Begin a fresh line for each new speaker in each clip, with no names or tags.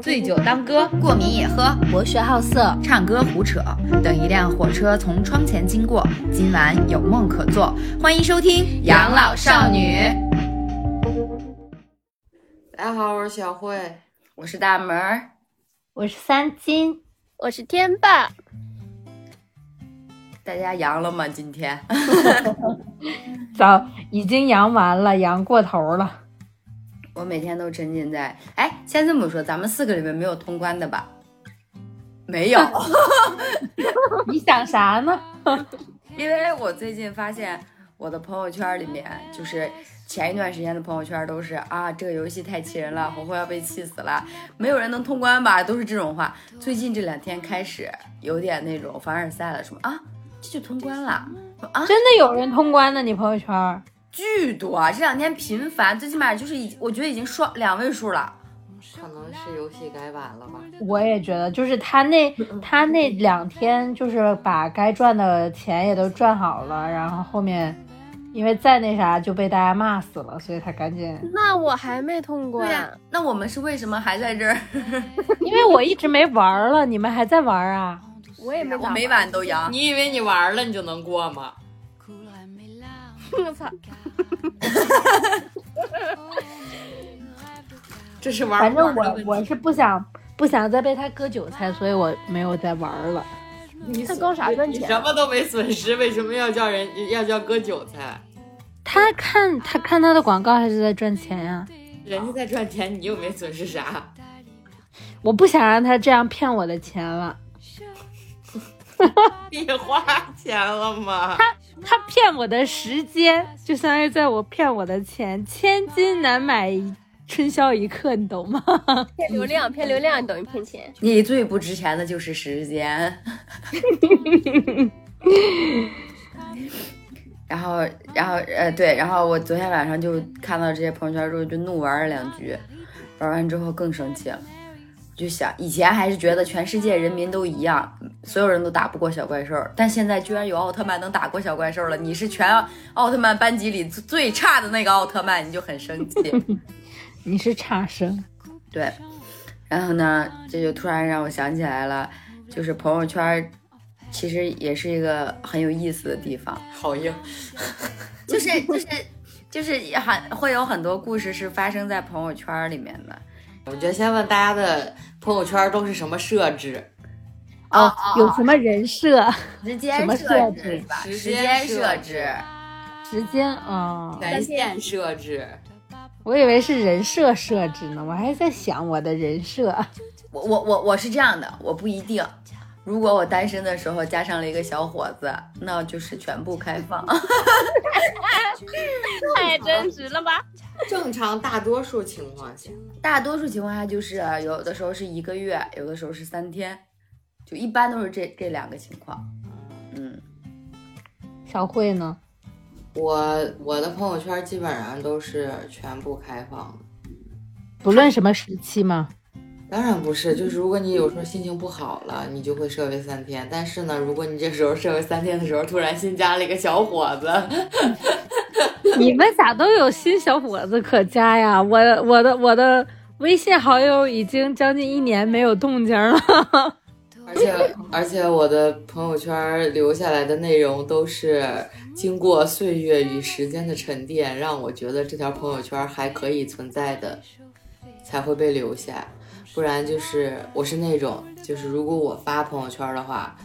醉酒当歌，
过敏也喝，
博学好色，
唱歌胡扯。等一辆火车从窗前经过，今晚有梦可做。欢迎收听《养老少女》。
大家好，我是小慧，
我是大门儿，
我是三金，
我是天霸。
大家阳了吗？今天？
早已经阳完了，阳过头了。
我每天都沉浸在……哎，先这么说，咱们四个里面没有通关的吧？没有。
你想啥呢？
因为我最近发现我的朋友圈里面，就是前一段时间的朋友圈都是啊，这个游戏太气人了，红红要被气死了，没有人能通关吧？都是这种话。最近这两天开始有点那种凡尔赛了，什么啊，这就通关了啊？
真的有人通关的？你朋友圈？
巨多，这两天频繁，最起码就是已，我觉得已经双两位数了。
可能是游戏改版了吧？
我也觉得，就是他那他那两天，就是把该赚的钱也都赚好了，然后后面因为再那啥就被大家骂死了，所以他赶紧。
那我还没通关，
那我们是为什么还在这儿？
因为我一直没玩了，你们还在玩啊？
我也没，
我每晚都阳。
你以为你玩了你就能过吗？
我操！
这是玩，
反正我我是不想不想再被他割韭菜，所以我没有再玩了。
你他搞啥赚钱？
什么都没损失，为什么要叫人要叫割韭菜？
他看他看他的广告还是在赚钱呀？
人家在赚钱，你又没损失啥？
我不想让他这样骗我的钱了。
你花钱了吗？
他他骗我的时间，就相当于在我骗我的钱。千金难买春宵一刻，你懂吗？
骗流量，骗流量等于骗钱。
你最不值钱的就是时间。然后，然后，呃，对，然后我昨天晚上就看到这些朋友圈之后，就怒玩了两局，玩完之后更生气了。就想以前还是觉得全世界人民都一样，所有人都打不过小怪兽，但现在居然有奥特曼能打过小怪兽了。你是全奥特曼班级里最差的那个奥特曼，你就很生气。
你是差生，
对。然后呢，这就突然让我想起来了，就是朋友圈其实也是一个很有意思的地方。
好硬，
就是就是就是很会有很多故事是发生在朋友圈里面的。
我觉得先问大家的朋友圈都是什么设置？
哦，有什么人设？
时间设
置？
时间设置？
时间啊？
在线设置？
我以为是人设设置呢，我还在想我的人设。
我我我我是这样的，我不一定。如果我单身的时候加上了一个小伙子，那就是全部开放。
太真实了吧？
正常大多数情况下，
大多数情况下就是有的时候是一个月，有的时候是三天，就一般都是这这两个情况。嗯，
小慧呢？
我我的朋友圈基本上都是全部开放的，
不论什么时期吗？
当然不是，就是如果你有时候心情不好了，你就会设为三天。但是呢，如果你这时候设为三天的时候，突然新加了一个小伙子。
你们咋都有新小伙子可加呀？我我的我的微信好友已经将近一年没有动静了，
而且而且我的朋友圈留下来的内容都是经过岁月与时间的沉淀，让我觉得这条朋友圈还可以存在的，才会被留下。不然就是我是那种，就是如果我发朋友圈的话。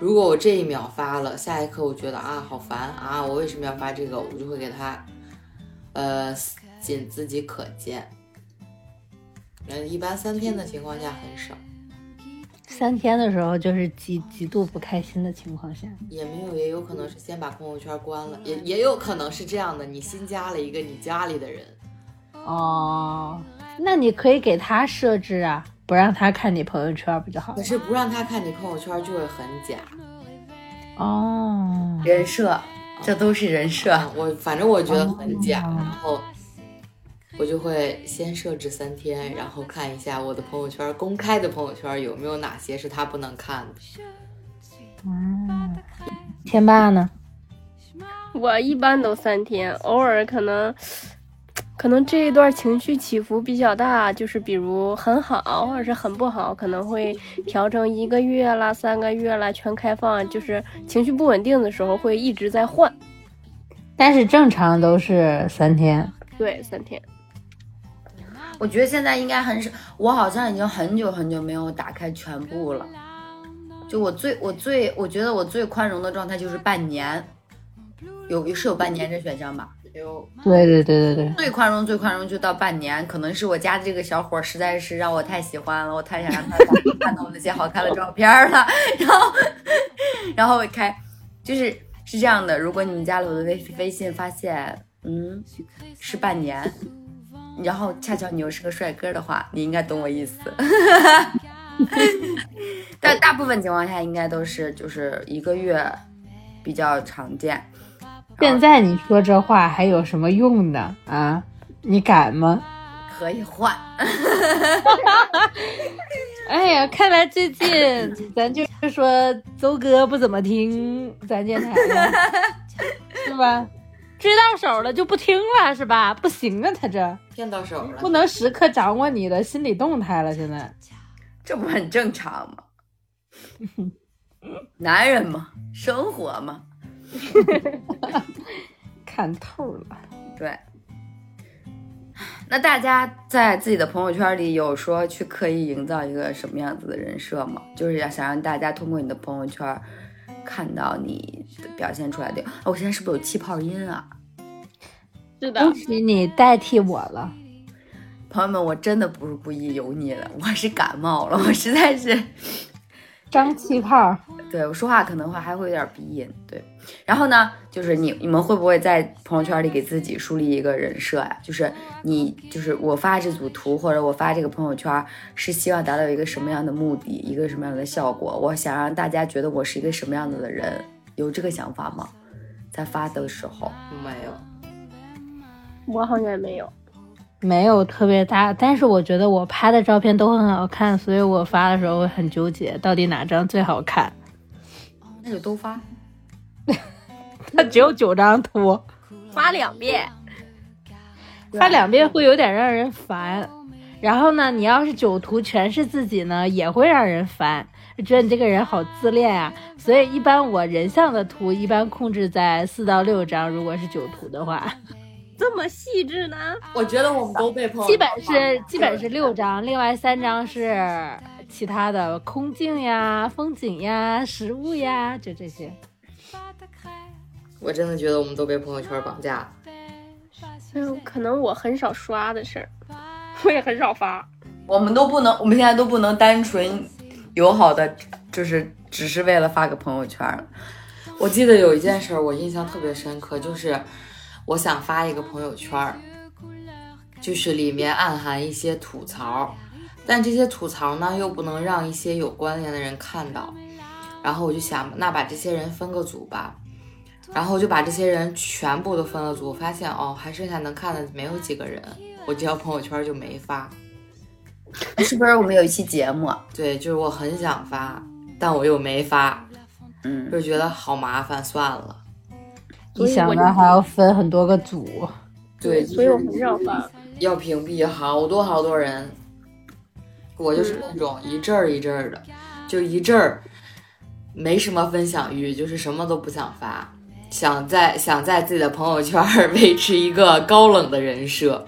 如果我这一秒发了，下一刻我觉得啊好烦啊，我为什么要发这个？我就会给他，呃，仅自己可见。嗯，一般三天的情况下很少。
三天的时候就是极极度不开心的情况下，
也没有，也有可能是先把朋友圈关了，也也有可能是这样的，你新加了一个你家里的人。
哦，那你可以给他设置啊。不让他看你朋友圈不就好？
可是不让他看你朋友圈就会很假。
哦，
人设，这都是人设。
我反正我觉得很假，然后我就会先设置三天，然后看一下我的朋友圈公开的朋友圈有没有哪些是他不能看的。
嗯，天霸呢？
我一般都三天，偶尔可能可能这一段情绪起伏比较大，就是比如很好或者是很不好，可能会调成一个月啦、三个月啦，全开放。就是情绪不稳定的时候会一直在换。
但是正常都是三天。
对，三天。
我觉得现在应该很少，我好像已经很久很久没有打开全部了。就我最我最我觉得我最宽容的状态就是半年，有是有半年这选项吧？有。
对对对对对。
最宽容最宽容就到半年，可能是我家的这个小伙实在是让我太喜欢了，我太想让他看到我那些好看的照片了，然后然后开就是是这样的，如果你们加了我的微微信，发现嗯是半年。然后恰巧你又是个帅哥的话，你应该懂我意思。但大部分情况下应该都是就是一个月比较常见。
现在你说这话还有什么用呢？啊，你敢吗？
可以换。
哎呀，看来最近咱就是说邹哥不怎么听咱电台了，是吧？追到手了就不听了是吧？不行啊，他这
骗到手了，
不能时刻掌握你的心理动态了。现在
这不很正常吗？男人嘛，生活嘛，
看透了。
对，那大家在自己的朋友圈里有说去刻意营造一个什么样子的人设吗？就是要想让大家通过你的朋友圈。看到你表现出来的，我现在是不是有气泡音啊？
是的，
恭喜你代替我了，
朋友们，我真的不是故意油腻的，我是感冒了，我实在是。
张气泡，
对我说话可能会还会有点鼻音，对。然后呢，就是你你们会不会在朋友圈里给自己树立一个人设呀？就是你就是我发这组图或者我发这个朋友圈是希望达到一个什么样的目的，一个什么样的效果？我想让大家觉得我是一个什么样子的人，有这个想法吗？在发的时候
没有，
我好像也没有。
没有特别大，但是我觉得我拍的照片都很好看，所以我发的时候会很纠结，到底哪张最好看？
那就都发。
他只有九张图，
发两遍，
发两遍会有点让人烦。然后呢，你要是九图全是自己呢，也会让人烦，觉得你这个人好自恋啊。所以一般我人像的图一般控制在四到六张，如果是九图的话。
这么细致呢？
我觉得我们都被朋友
基本是基本是六张，另外三张是其他的空镜呀、风景呀、食物呀，就这些。
我真的觉得我们都被朋友圈绑架。
嗯，可能我很少刷的事儿，我也很少发。
我们都不能，我们现在都不能单纯友好的，就是只是为了发个朋友圈。
我记得有一件事儿，我印象特别深刻，就是。我想发一个朋友圈，就是里面暗含一些吐槽，但这些吐槽呢又不能让一些有关联的人看到。然后我就想，那把这些人分个组吧。然后就把这些人全部都分了组，发现哦，还剩下能看的没有几个人，我这条朋友圈就没发。
是不是我们有一期节目？
对，就是我很想发，但我又没发，
嗯，
就觉得好麻烦，算了。
你想的还要分很多个组，
对，
所以我很少发，
要屏蔽好多好多人。我就是那种一阵儿一阵儿的，就一阵儿没什么分享欲，就是什么都不想发，想在想在自己的朋友圈 维持一个高冷的人设。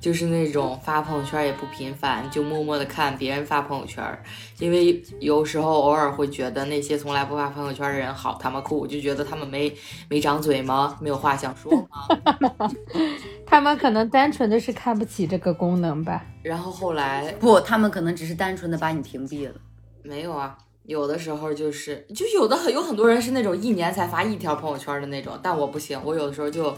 就是那种发朋友圈也不频繁，就默默的看别人发朋友圈，因为有时候偶尔会觉得那些从来不发朋友圈的人好他妈酷，就觉得他们没没长嘴吗？没有话想说吗？
他们可能单纯的是看不起这个功能吧。
然后后来
不，他们可能只是单纯的把你屏蔽了。
没有啊，有的时候就是就有的很有很多人是那种一年才发一条朋友圈的那种，但我不行，我有的时候就。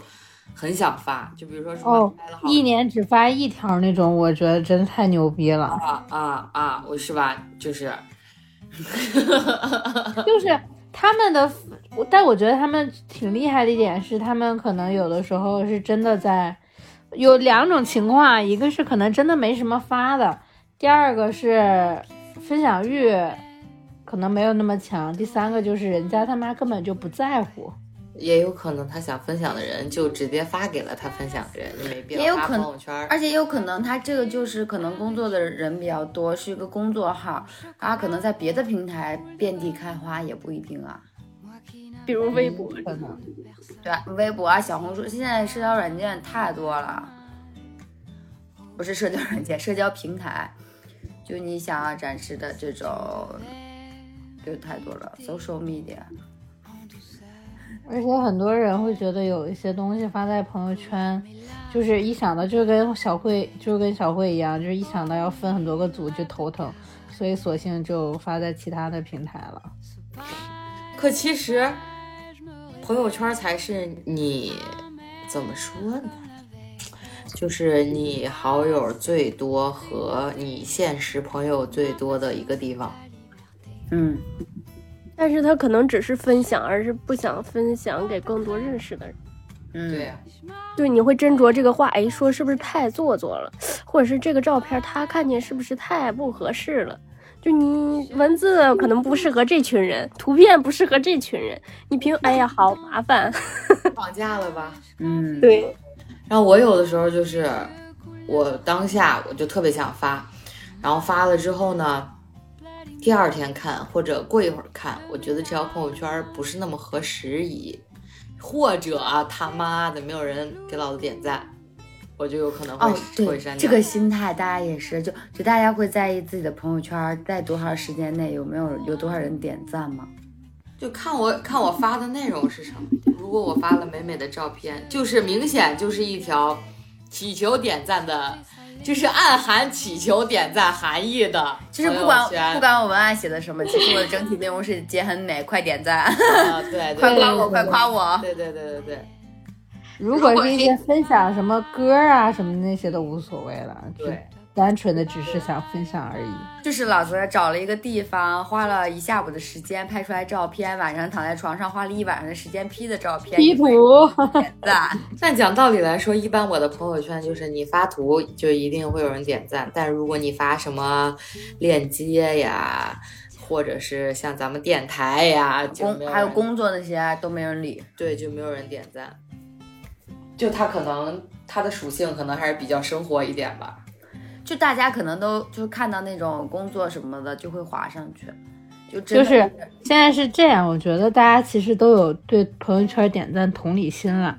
很想发，就比如说什么
一年只发一条那种，我觉得真的太牛逼了
啊啊啊！我是吧，就是，
就是他们的，但我觉得他们挺厉害的一点是，他们可能有的时候是真的在有两种情况，一个是可能真的没什么发的，第二个是分享欲可能没有那么强，第三个就是人家他妈根本就不在乎。
也有可能他想分享的人就直接发给了他分享的人，你没必要发
也有可能
朋友圈。
而且也有可能他这个就是可能工作的人比较多，是一个工作号，然后可能在别的平台遍地开花也不一定啊。
比如微博，
可能
对啊，微博啊、小红书，现在社交软件太多了，不是社交软件，社交平台，就你想要展示的这种，就太多了，social media。
而且很多人会觉得有一些东西发在朋友圈，就是一想到就跟小慧就跟小慧一样，就是一想到要分很多个组就头疼，所以索性就发在其他的平台了。
可其实，朋友圈才是你怎么说呢？就是你好友最多和你现实朋友最多的一个地方。
嗯，
但是他可能只是分享，而是不想分享给更多认识的人。
嗯，
对呀、
对，你会斟酌这个话，哎，说是不是太做作了，或者是这个照片他看见是不是太不合适了？就你文字可能不适合这群人，图片不适合这群人，你凭哎呀好麻烦。
绑架了吧？
嗯，
对，
然后我有的时候就是，我当下我就特别想发，然后发了之后呢，第二天看或者过一会儿看，我觉得这条朋友圈不是那么合时宜，或者啊他妈的没有人给老子点赞，我就有可能会、
哦，
会删，掉。
这个心态大家也是，就就大家会在意自己的朋友圈在多长时间内有没有有多少人点赞吗？
就看我看我发的内容是什么。如果我发了美美的照片，就是明显就是一条祈求点赞的，就是暗含祈求点赞含义的
就是不管不管我文案写的什么，其实我的整体内容是姐很美，快点赞，
啊，对 对对
快夸我，快夸我。
对对对对对
如果是一些分享什么歌啊什么那些都无所谓了，
对，
单纯的只是想分享而已。
就是老子找了一个地方，花了一下午的时间拍出来照片，晚上躺在床上花了一晚上的时间 P 的照片
，P 图，
点 赞。
但讲道理来说，一般我的朋友圈就是你发图就一定会有人点赞，但如果你发什么链接呀，或者是像咱们电台呀，
工还有工作那些都没人理。
对，就没有人点赞。就他可能他的属性可能还是比较生活一点吧。
就大家可能都就看到那种工作什么的，就会划上去，就
就是现在是这样，我觉得大家其实都有对朋友圈点赞同理心了，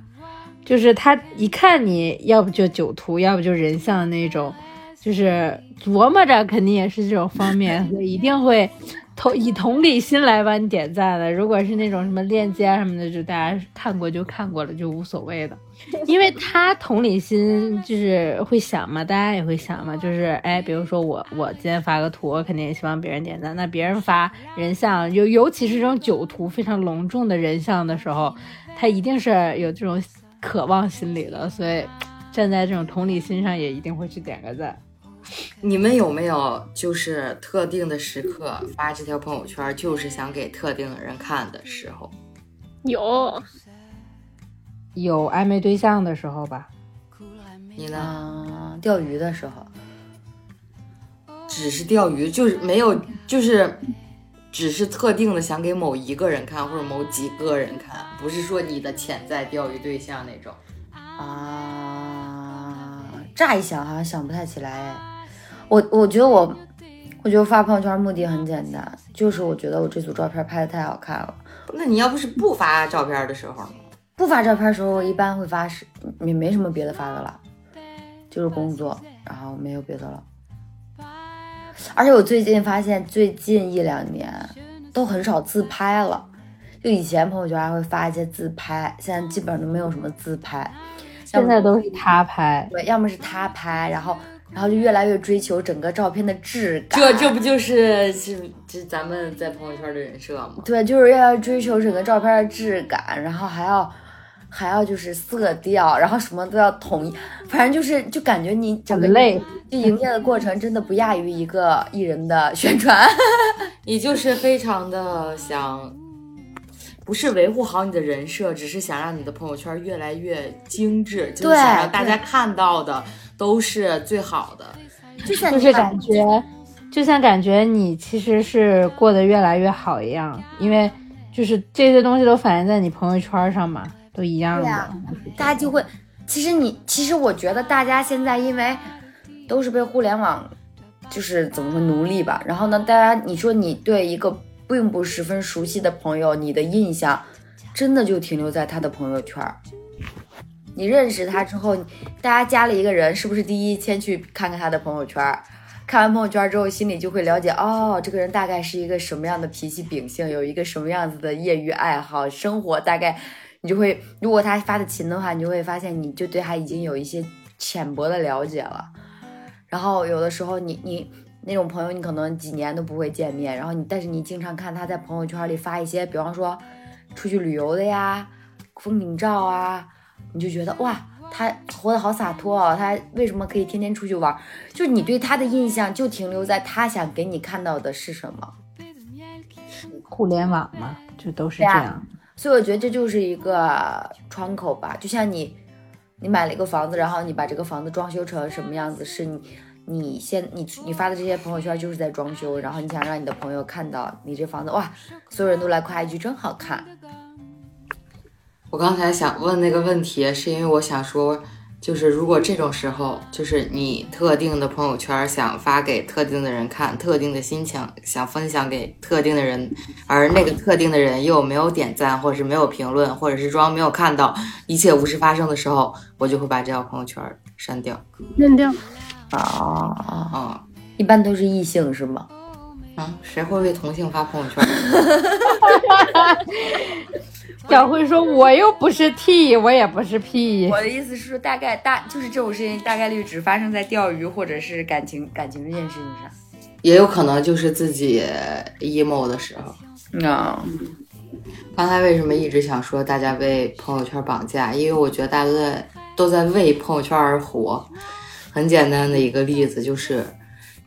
就是他一看你要不就酒徒，要不就人像那种，就是琢磨着肯定也是这种方面，所以一定会同以同理心来帮你点赞的。如果是那种什么链接啊什么的，就大家看过就看过了，就无所谓的。因为他同理心就是会想嘛，大家也会想嘛，就是哎，比如说我我今天发个图，我肯定也希望别人点赞。那别人发人像，尤尤其是这种酒图非常隆重的人像的时候，他一定是有这种渴望心理的，所以站在这种同理心上，也一定会去点个赞。
你们有没有就是特定的时刻发这条朋友圈，就是想给特定的人看的时候？
有
有暧昧对象的时候吧，
你呢？
嗯，钓鱼的时候，
只是钓鱼，就是没有，就是只是特定的想给某一个人看，或者某几个人看，不是说你的潜在钓鱼对象那种。
啊，乍一想好像想不太起来哎。我我觉得我，我觉得发朋友圈目的很简单，就是我觉得我这组照片拍的太好看了。
那你要不是不发照片的时候呢？
不发照片的时候，我一般会发是也没什么别的发的了，就是工作，然后没有别的了。而且我最近发现，最近一两年都很少自拍了。就以前朋友圈还会发一些自拍，现在基本上都没有什么自拍。
现在都是他拍。
对，要么是他拍，然后然后就越来越追求整个照片的质感。
这这不就是是这咱们在朋友圈的人设吗？
对，就是要追求整个照片的质感，然后还要还要就是色调，然后什么都要统一，反正就是就感觉你整个就营业的过程真的不亚于一个艺人的 宣传。
你就是非常的想，不是维护好你的人设，只是想让你的朋友圈越来越精致，就是想让大家看到的都是最好的。
就像
就是感觉，就像感觉你其实是过得越来越好一样，因为就是这些东西都反映在你朋友圈上嘛，都一样的。
大家就会，其实你，其实我觉得大家现在因为都是被互联网，就是怎么说奴隶吧。然后呢，大家你说你对一个并不十分熟悉的朋友，你的印象真的就停留在他的朋友圈儿。你认识他之后，大家加了一个人，是不是第一先去看看他的朋友圈儿？看完朋友圈之后，心里就会了解哦，这个人大概是一个什么样的脾气秉性，有一个什么样子的业余爱好，生活大概你就会，如果他发的勤的话，你就会发现你就对他已经有一些浅薄的了解了。然后有的时候你你那种朋友，你可能几年都不会见面，然后你但是你经常看他在朋友圈里发一些，比方说出去旅游的呀、风景照啊，你就觉得哇，他活得好洒脱哦，他为什么可以天天出去玩？就是你对他的印象就停留在他想给你看到的是什么。
互联网嘛，就都是这样。
所以我觉得这就是一个窗口吧，就像你，你买了一个房子，然后你把这个房子装修成什么样子，是你，你先你你发的这些朋友圈就是在装修，然后你想让你的朋友看到你这房子，哇，所有人都来夸一句真好看，
我刚才想问那个问题，是因为我想说，就是如果这种时候，就是你特定的朋友圈想发给特定的人看，特定的心情想分享给特定的人，而那个特定的人又没有点赞，或者是没有评论，或者是装没有看到，一切无事发生的时候，我就会把这条朋友圈删掉。
扔掉。
啊，
啊、
一般都是异性是吗？
啊，谁会为同性发朋友圈？
小慧说：“我又不是 T，我也不是 P。
我的意思是说，大概大就是这种事情大概率只发生在钓鱼或者是感情感情这件事情上。
也有可能就是自己 emo 的时候。
啊、
刚才为什么一直想说大家被朋友圈绑架？因为我觉得大家都在都在为朋友圈而活。很简单的一个例子就是，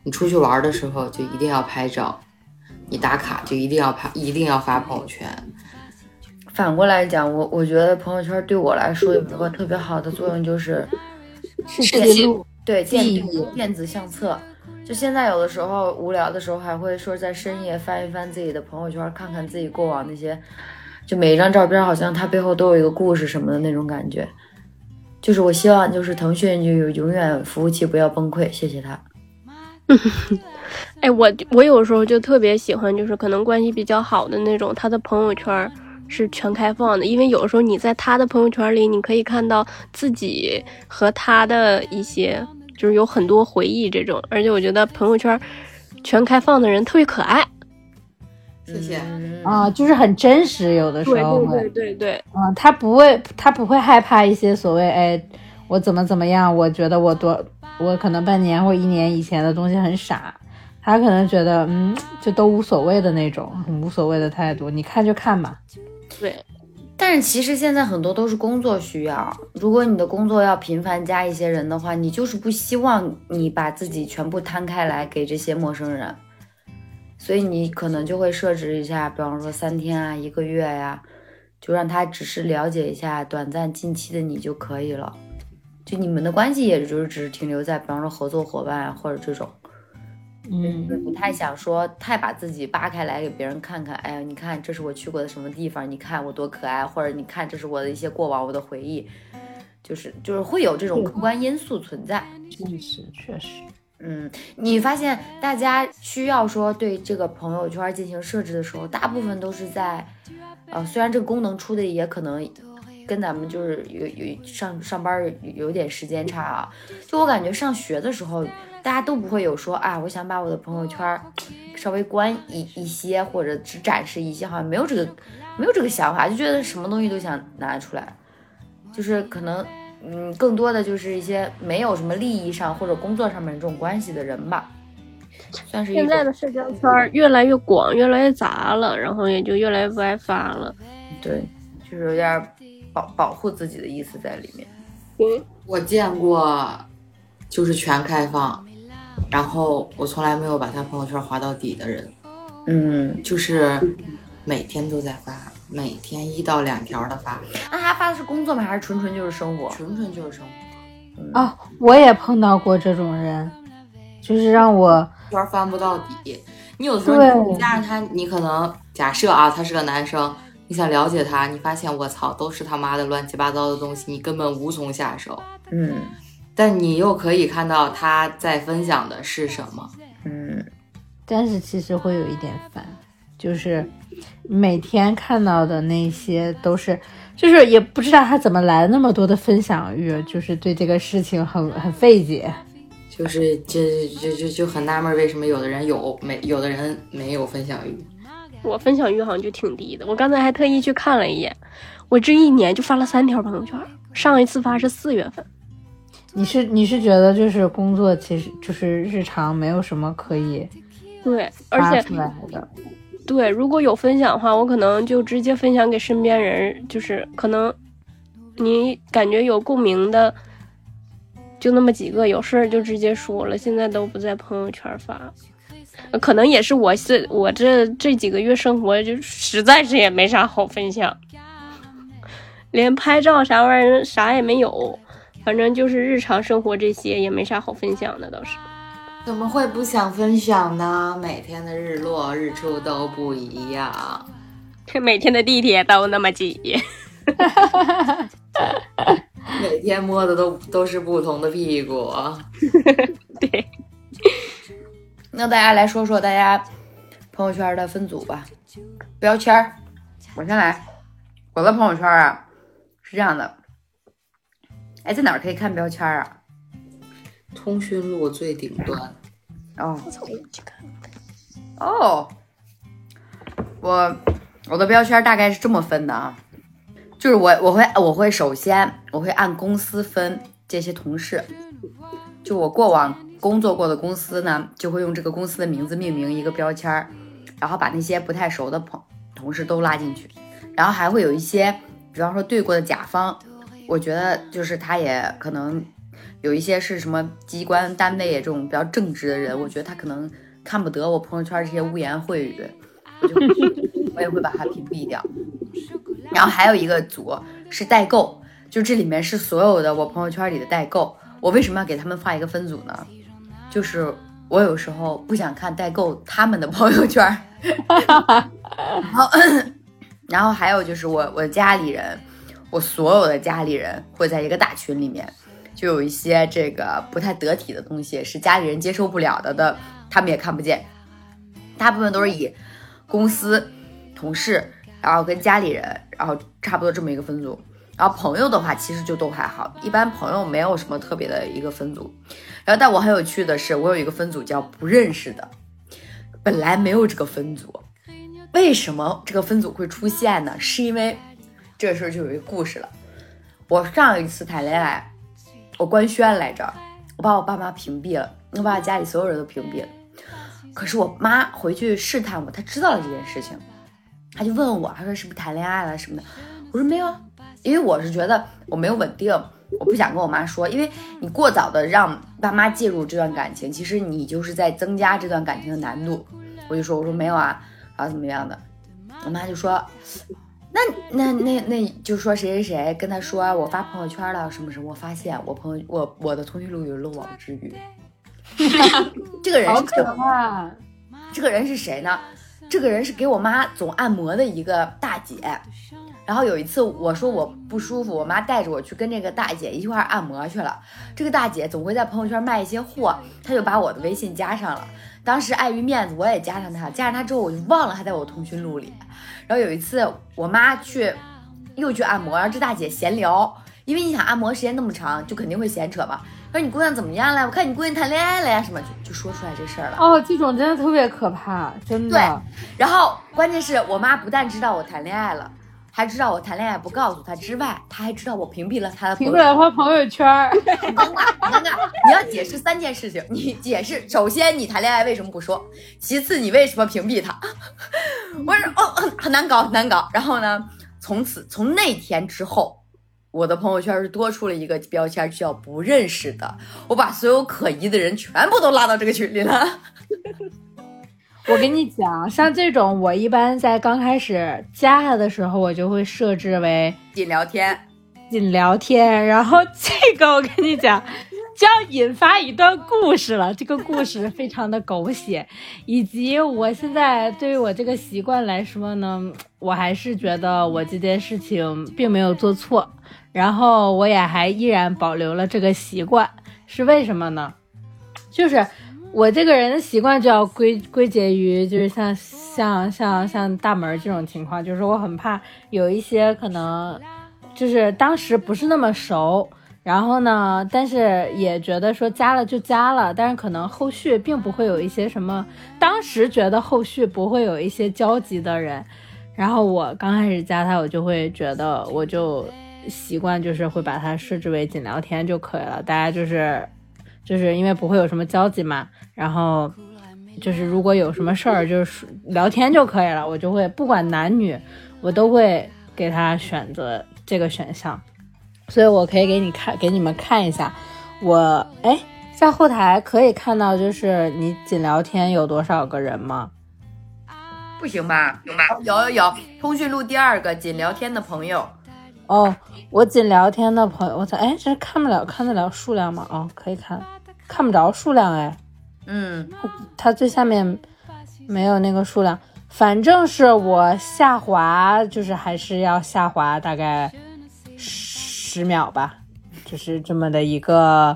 你出去玩的时候就一定要拍照，你打卡就一定要拍，一定要发朋友圈。
反过来讲，我我觉得朋友圈对我来说有一个特别好的作用，就是”
是记录，
对电
记忆
电子相册。就现在有的时候无聊的时候，还会说在深夜翻一翻自己的朋友圈，看看自己过往那些，就每一张照片好像它背后都有一个故事什么的那种感觉。就是我希望就是腾讯就有永远服务器不要崩溃，谢谢他。
哎，我我有时候就特别喜欢，就是可能关系比较好的那种，他的朋友圈是全开放的，因为有的时候你在他的朋友圈里，你可以看到自己和他的一些，就是有很多回忆这种，而且我觉得朋友圈全开放的人特别可爱。
谢谢。
嗯
啊、就是很真实，有的时候会
对对对对，
啊、他不会，他不会害怕一些所谓哎，我怎么怎么样，我觉得我多，我可能半年或一年以前的东西很傻，他可能觉得嗯，就都无所谓的那种，很无所谓的态度，你看就看吧。
对，
但是其实现在很多都是工作需要，如果你的工作要频繁加一些人的话，你就是不希望你把自己全部摊开来给这些陌生人，所以你可能就会设置一下，比方说三天啊、一个月呀、就让他只是了解一下短暂近期的你就可以了。就你们的关系，也就是只是停留在比方说合作伙伴啊或者这种，
嗯，
不太想说太把自己扒开来给别人看看。哎呀，你看这是我去过的什么地方，你看我多可爱，或者你看这是我的一些过往，我的回忆，就是就是会有这种客观因素存在。
确实确实，
嗯，你发现大家需要说对这个朋友圈进行设置的时候，大部分都是在，呃，虽然这个功能出的也可能跟咱们就是有有上上班有有点时间差啊，就我感觉上学的时候，大家都不会有说啊，我想把我的朋友圈稍微关一一些，或者只展示一些，好像没有这个没有这个想法，就觉得什么东西都想拿出来，就是可能。嗯，更多的就是一些没有什么利益上或者工作上面这种关系的人吧，算是
现在的社交圈儿越来越广，越来越杂了，然后也就越来越不爱发了。
对，就是有点儿保保护自己的意思在里面。
嗯，
我见过，就是全开放，然后我从来没有把他朋友圈划到底的人，
嗯，
就是每天都在发，每天一到两条的发，
那他发的是工作吗？还是纯纯就是生活？
纯纯就是生活。
啊，我也碰到过这种人，就是让我
圈翻不到底，你有的时候你加上他，你可能假设啊，他是个男生，你想了解他，你发现我操，都是他妈的乱七八糟的东西，你根本无从下手。
嗯
但你又可以看到他在分享的是什么。
嗯，
但是其实会有一点烦，就是每天看到的那些都是，就是也不知道他怎么来那么多的分享欲，就是对这个事情很很费解。
就是这这这就很纳闷，为什么有的人有没有的人没有分享欲？
我分享欲好像就挺低的。我刚才还特意去看了一眼，我这一年就发了三条朋友圈，上一次发是四月份。
你是你是觉得就是工作其实就是日常没有什么可以
对，而且
出来的，
对，如果有分享的话，我可能就直接分享给身边人，就是可能你感觉有共鸣的，就那么几个，有事儿就直接说了。现在都不在朋友圈发，呃可能也是我是我这这几个月生活就实在是也没啥好分享，连拍照啥玩意儿啥也没有，反正就是日常生活这些也没啥好分享的，倒是。
怎么会不想分享呢？每天的日落日出都不一样。
这每天的地铁都那么挤。
每天摸的都都是不同的屁股。
对，
那大家来说说大家朋友圈的分组吧，标签儿，我先来。我的朋友圈啊是这样的，哎，在哪儿可以看标签儿啊？
通讯录最顶端，
哦。我去看？哦，我我的标签大概是这么分的啊，就是我我会我会首先我会按公司分这些同事，就我过往工作过的公司呢，就会用这个公司的名字命名一个标签儿，然后把那些不太熟的朋同事都拉进去，然后还会有一些，比方说对过的甲方，我觉得就是他也可能有一些是什么机关单位这种比较正直的人，我觉得他可能看不得我朋友圈这些污言秽语，我就我也会把他屏蔽掉。然后还有一个组是代购，就这里面是所有的我朋友圈里的代购。我为什么要给他们发一个分组呢？就是我有时候不想看代购他们的朋友圈，然后 然后还有就是我我家里人，我所有的家里人会在一个大群里面，就有一些这个不太得体的东西是家里人接受不了的的，他们也看不见。大部分都是以公司、同事，然后跟家里人，然后差不多这么一个分组。然后朋友的话，其实就都还好，一般朋友没有什么特别的一个分组。然后，但我很有趣的是，我有一个分组叫不认识的，本来没有这个分组。为什么这个分组会出现呢？是因为这事儿就有一个故事了。我上一次谈恋爱，我官宣来着，我把我爸妈屏蔽了，我把我家里所有人都屏蔽了。可是我妈回去试探我，她知道了这件事情，她就问我，她说是不是谈恋爱了什么的？我说没有啊，因为我是觉得我没有稳定，我不想跟我妈说，因为你过早的让爸妈介入这段感情，其实你就是在增加这段感情的难度。我就说，我说没有啊，然后怎么样的？我妈就说，那那那那就说谁谁谁跟他说我发朋友圈了什么什么，我发现我朋友我我的通讯录有漏网之鱼。这个人
好
是
可怕！
这个人是谁呢？这个人是给我妈总按摩的一个大姐。然后有一次我说我不舒服，我妈带着我去跟这个大姐一块按摩去了。这个大姐总会在朋友圈卖一些货，她就把我的微信加上了。当时碍于面子，我也加上他。加上他之后，我就忘了她在我通讯录里。然后有一次我妈去又去按摩，然后这大姐闲聊，因为你想按摩时间那么长，就肯定会闲扯嘛。说你姑娘怎么样了？我看你姑娘谈恋爱了呀，什么就就说出来这事儿了。
哦，这种真的特别可怕，真的。
对然后关键是我妈不但知道我谈恋爱了，还知道我谈恋爱不告诉他之外，他还知道我屏蔽了他的朋友
屏蔽了他朋友圈儿，
很尴尬，尴尬。你要解释三件事情，你解释首先你谈恋爱为什么不说，其次你为什么屏蔽他？我说哦，很很难搞，很难搞。然后呢，从此从那天之后。我的朋友圈是多出了一个标签，叫不认识的。我把所有可疑的人全部都拉到这个群里了。
我跟你讲，像这种我一般在刚开始加他的时候，我就会设置为
仅聊天，
仅聊天。然后这个我跟你讲，就要引发一段故事了。这个故事非常的狗血，以及我现在对于我这个习惯来说呢，我还是觉得我这件事情并没有做错，然后我也还依然保留了这个习惯，是为什么呢？就是我这个人的习惯就要归归结于，就是像像像像大门这种情况，就是我很怕有一些可能，就是当时不是那么熟。然后呢？但是也觉得说加了就加了，但是可能后续并不会有一些什么。当时觉得后续不会有一些交集的人，然后我刚开始加他，我就会觉得我就习惯就是会把它设置为仅聊天就可以了。大家就是就是因为不会有什么交集嘛，然后就是如果有什么事儿就是聊天就可以了，我就会不管男女，我都会给他选择这个选项。所以，我可以给你看，给你们看一下，我哎，在后台可以看到，就是你仅聊天有多少个人吗？
不行吧？有吗？有有有，通讯录第二个仅聊天的朋友。
哦，我仅聊天的朋友，我操，哎，这看不了，看得了数量吗？哦，可以看，看不着数量哎。
嗯，
它最下面没有那个数量，反正是我下滑，就是还是要下滑大概。十秒吧，就是这么的一个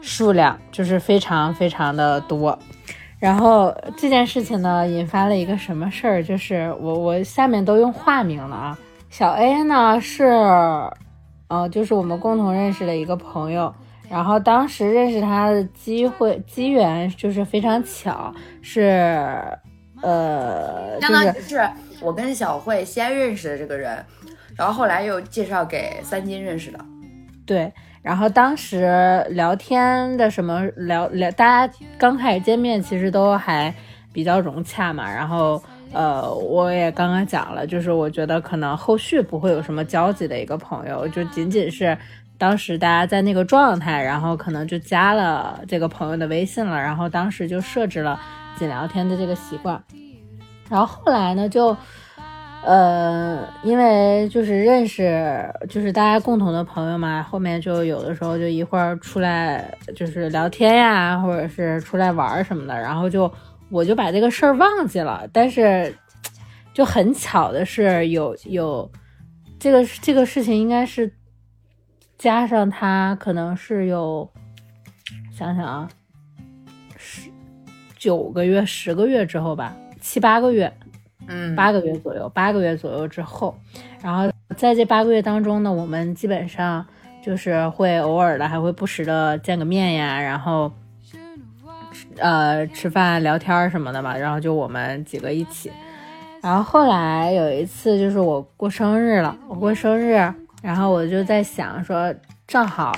数量，就是非常非常的多。然后这件事情呢，引发了一个什么事儿？就是我我下面都用化名了啊。小 A 呢是，呃，就是我们共同认识的一个朋友。然后当时认识他的机会机缘就是非常巧，是呃，相当于
是我跟小慧先认识的这个人。然后后来又介绍给三金认识的，
对。然后当时聊天的什么聊聊，大家刚开始见面其实都还比较融洽嘛。然后呃，我也刚刚讲了，就是我觉得可能后续不会有什么交集的一个朋友，就仅仅是当时大家在那个状态，然后可能就加了这个朋友的微信了，然后当时就设置了仅聊天的这个习惯。然后后来呢，就。呃，因为就是认识，就是大家共同的朋友嘛，后面就有的时候就一会儿出来就是聊天呀，或者是出来玩什么的，然后就我就把这个事儿忘记了。但是就很巧的是，有有这个这个事情，应该是加上他可能是有想想啊，十九个月、十个月之后吧，七八个月。
嗯，
八个月左右，八个月左右之后，然后在这八个月当中呢，我们基本上就是会偶尔的，还会不时的见个面呀，然后，呃，吃饭聊天什么的嘛，然后就我们几个一起。然后后来有一次就是我过生日了，我过生日，然后我就在想说，正好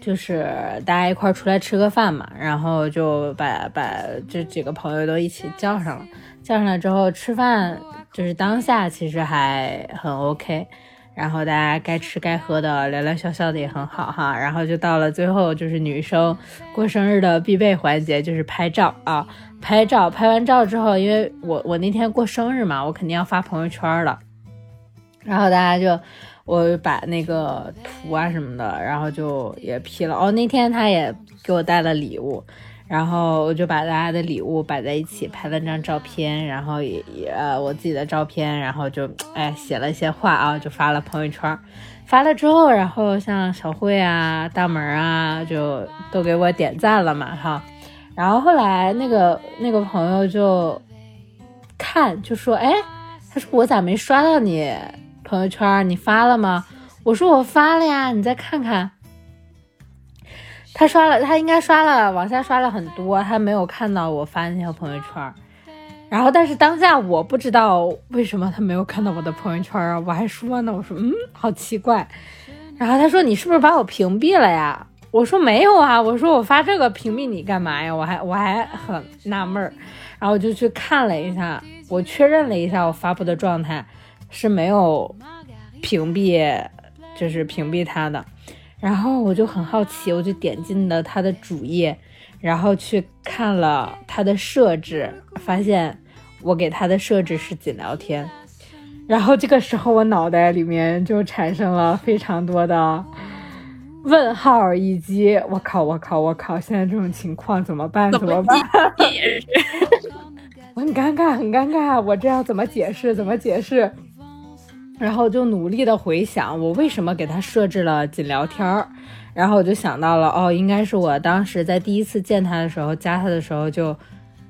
就是大家一块儿出来吃个饭嘛，然后就把把这几个朋友都一起叫上了。叫上来之后吃饭，就是当下其实还很 OK，然后大家该吃该喝的聊聊笑笑的也很好哈，然后就到了最后就是女生过生日的必备环节就是拍照啊，拍照拍完照之后，因为我我那天过生日嘛，我肯定要发朋友圈了，然后大家就我把那个图啊什么的，然后就也 P 了哦，那天他也给我带了礼物。然后我就把大家的礼物摆在一起，拍了张照片，然后也也我自己的照片，然后就哎写了一些话啊，就发了朋友圈。发了之后，然后像小慧啊、大门啊，就都给我点赞了嘛哈。然后后来那个那个朋友就看就说，哎，他说我咋没刷到你朋友圈？你发了吗？我说我发了呀，你再看看。他刷了，他应该刷了，往下刷了很多，他没有看到我发那条朋友圈。然后，但是当下我不知道为什么他没有看到我的朋友圈啊！我还说呢，我说嗯，好奇怪。然后他说你是不是把我屏蔽了呀？我说没有啊，我说我发这个屏蔽你干嘛呀？我还我还很纳闷儿。然后我就去看了一下，我确认了一下我发布的状态是没有屏蔽，就是屏蔽他的。然后我就很好奇，我就点进了他的主页，然后去看了他的设置，发现我给他的设置是仅聊天。然后这个时候我脑袋里面就产生了非常多的问号以及我靠我靠我靠，现在这种情况怎么办？怎么办？我很尴尬，很尴尬，我这样怎么解释？怎么解释？然后就努力的回想，我为什么给他设置了仅聊天儿，然后我就想到了，哦，应该是我当时在第一次见他的时候，加他的时候就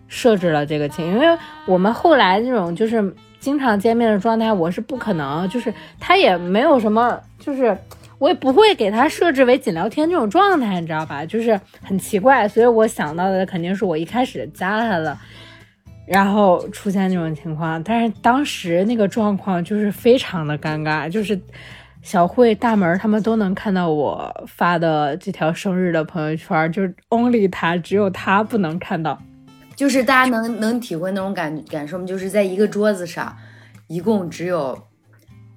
设置了这个情，因为我们后来那种就是经常见面的状态，我是不可能，就是他也没有什么，就是我也不会给他设置为仅聊天这种状态，你知道吧？就是很奇怪，所以我想到的肯定是我一开始加他的。然后出现这种情况，但是当时那个状况就是非常的尴尬，就是小慧、大门他们都能看到我发的这条生日的朋友圈，就是 only 他，只有他不能看到。
就是大家能能体会那种感感受吗？就是在一个桌子上，一共只有，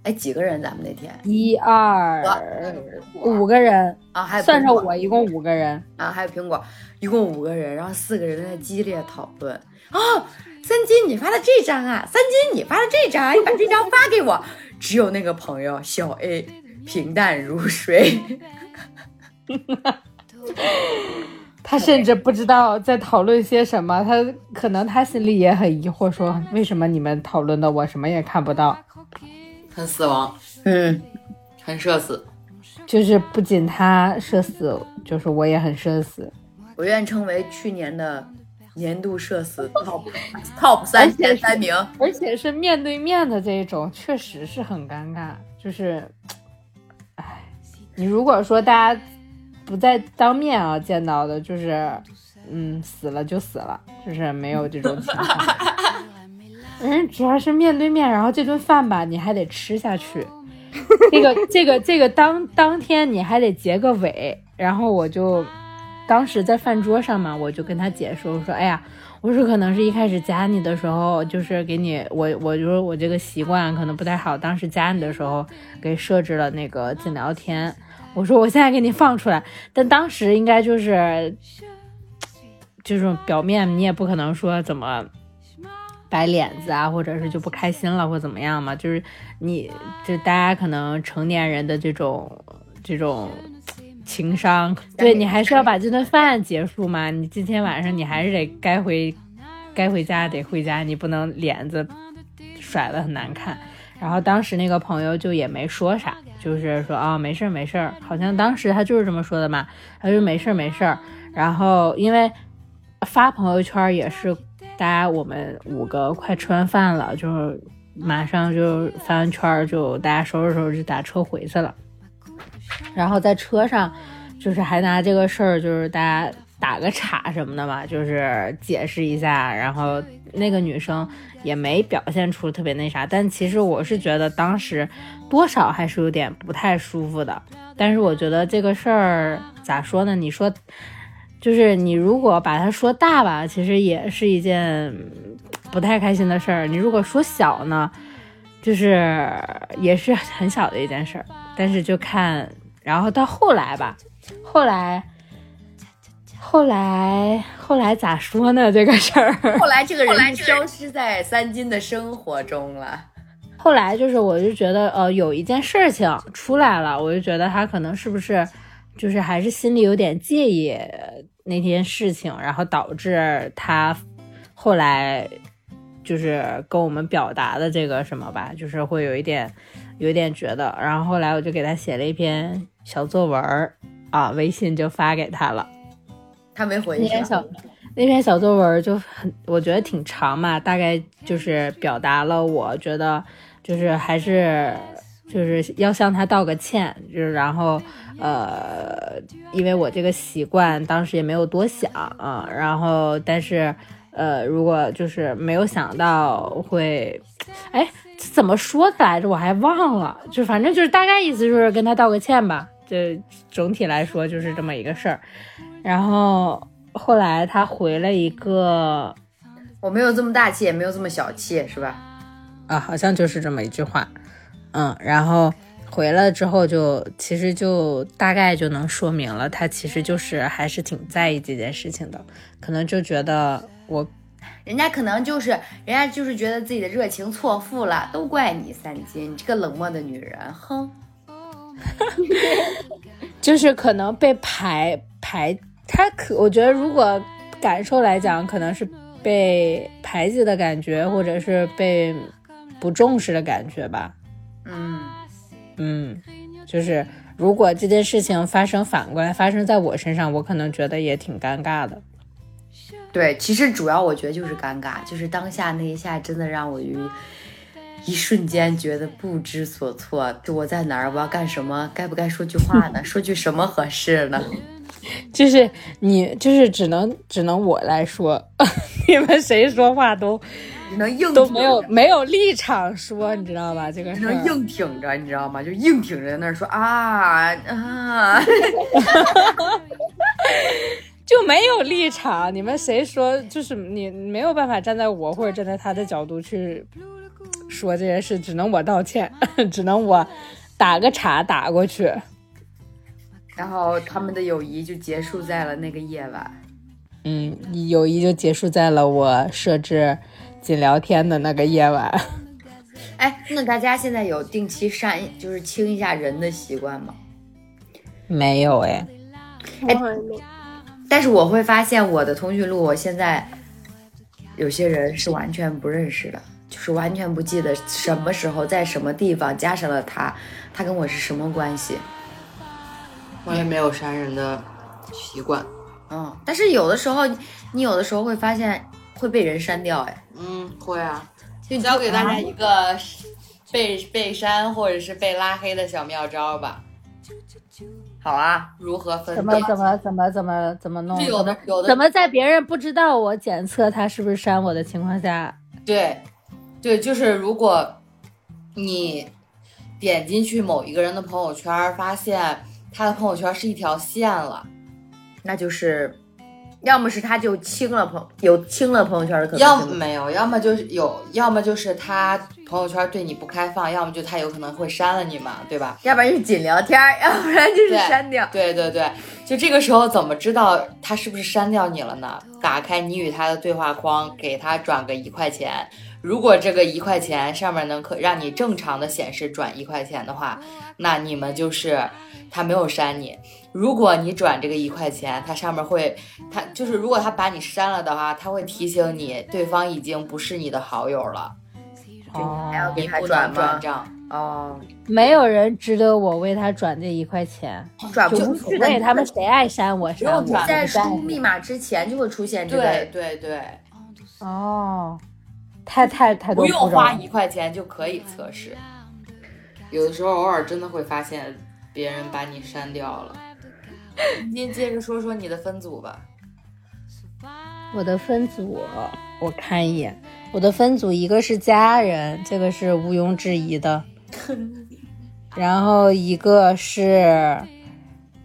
哎几个人？咱们那天
一二五个人
啊，还有
算上我一共五个人。
啊，还有苹果，一共五个人，然后四个人在激烈讨论。哦，三金你发的这张啊，三金你发的这张啊，你把这张发给我。只有那个朋友小 A 平淡如水，
他甚至不知道在讨论些什么，他可能他心里也很疑惑，说为什么你们讨论的我什么也看不到。
很死亡，
嗯，
很社死。
就是不仅他社死，就是我也很社死。
我愿称为去年的年度社死 top top 三前三名。
而且是面对面的这种，确实是很尴尬。就是，唉，你如果说大家不在当面啊见到的，就是，嗯，死了就死了，就是没有这种情况。人主要是面对面，然后这顿饭吧，你还得吃下去。这个这个这个当当天你还得结个尾，然后我就当时在饭桌上嘛，我就跟他解释，我说，哎呀。我说可能是一开始加你的时候，就是给你我我就说我这个习惯可能不太好，当时加你的时候给设置了那个仅聊天。我说我现在给你放出来，但当时应该就是这种表面你也不可能说怎么摆脸子啊，或者是就不开心了或怎么样嘛，就是你就大家可能成年人的这种这种。情商，对你还是要把这顿饭结束嘛？你今天晚上你还是得该回，该回家得回家，你不能脸子甩的很难看。然后当时那个朋友就也没说啥，就是说啊、没事儿没事儿，好像当时他就是这么说的嘛，他说没事儿没事儿。然后因为发朋友圈也是大家我们五个快吃完饭了，就是马上就发完圈就大家收拾收拾就打车回去了。然后在车上，就是还拿这个事儿，就是大家打个岔什么的嘛，就是解释一下。然后那个女生也没表现出特别那啥，但其实我是觉得当时多少还是有点不太舒服的。但是我觉得这个事儿咋说呢？你说，就是你如果把它说大吧，其实也是一件不太开心的事儿。你如果说小呢，就是也是很小的一件事儿。但是就看，然后到后来吧，后来，后来，后来咋说呢？这个事儿，
后来这个人消失在三金的生活中了。
后来就是，我就觉得，呃，有一件事情出来了，我就觉得他可能是不是，就是还是心里有点介意那件事情，然后导致他后来就是跟我们表达的这个什么吧，就是会有一点。有点觉得，然后后来我就给他写了一篇小作文儿啊，微信就发给他了。
他没回去。
那篇小那篇小作文就很，我觉得挺长嘛，大概就是表达了我觉得就是还是就是要向他道个歉，就是然后呃，因为我这个习惯当时也没有多想啊，然后但是呃，如果就是没有想到会，哎。怎么说的来着？我还忘了，就反正就是大概意思就是跟他道个歉吧。就总体来说就是这么一个事儿。然后后来他回了一个，
我没有这么大气，也没有这么小气，是吧？
啊，好像就是这么一句话。嗯，然后回了之后就其实就大概就能说明了，他其实就是还是挺在意这件事情的，可能就觉得我。
人家可能就是，人家就是觉得自己的热情错付了，都怪你三金，你这个冷漠的女人，哼。
就是可能被排排，他可我觉得如果感受来讲，可能是被排挤的感觉，或者是被不重视的感觉吧。
嗯，
嗯，就是如果这件事情发生反过来发生在我身上，我可能觉得也挺尴尬的。
对，其实主要我觉得就是尴尬，就是当下那一下真的让我于一瞬间觉得不知所措，就我在哪儿，我要干什么，该不该说句话呢？说句什么合适呢？
就是你，就是只能只能我来说，你们谁说话都
只能硬
都没有没有立场说，你知道吧？这个
只能硬挺着，你知道吗？就硬挺着在那儿说啊啊，
就没有立场。你们谁说就是你没有办法站在我或者站在他的角度去说这件事，只能我道歉，只能我打个岔打过去。
然后他们的友谊就结束在了那个夜晚。
嗯，友谊就结束在了我设置仅聊天的那个夜晚。
哎，那大家现在有定期删，就是清一下人的习惯吗？
没有哎，
我好像没
但是我会发现我的通讯录，我现在有些人是完全不认识的，就是完全不记得什么时候在什么地方加上了他，他跟我是什么关系。
我也没有删人的习惯。
嗯，但是有的时候，你有的时候会发现会被人删掉，哎，
嗯，会啊。
就
教给大家一个被被删或者是被拉黑的小妙招吧，
好啊，
如何分
怎
辨
么？怎么怎么怎么怎么弄？
就有的有的
怎么在别人不知道我检测他是不是删我的情况下，
对，对，就是如果你点进去某一个人的朋友圈，发现他的朋友圈是一条线了，
那就是，要么是他就清了朋有清了朋友圈的可能性，
要么没有，要么就是有，要么就是他朋友圈对你不开放，要么就他有可能会删了你嘛，对吧？
要不然就是仅聊天，要不然就是删掉。
对对对，就这个时候怎么知道他是不是删掉你了呢？打开你与他的对话框，给他转个一块钱。如果这个一块钱上面能可让你正常的显示转一块钱的话，那你们就是他没有删你。如果你转这个一块钱，它上面会，他就是如果他把你删了的话，他会提醒你对方已经不是你的好友了，
哦
还要给他
你不
转吗
转？账。
哦，
没有人值得我为他转这一块钱，就
转不
无所谓，他们谁爱删我删我，
在输密码之前就会出现这个，
对对对，
哦，太太太多
不用花一块钱就可以测试。有的时候偶尔真的会发现别人把你删掉了。您接着说说你的分组吧。
我的分组，我看一眼，我的分组一个是家人，这个是毋庸置疑的，然后一个是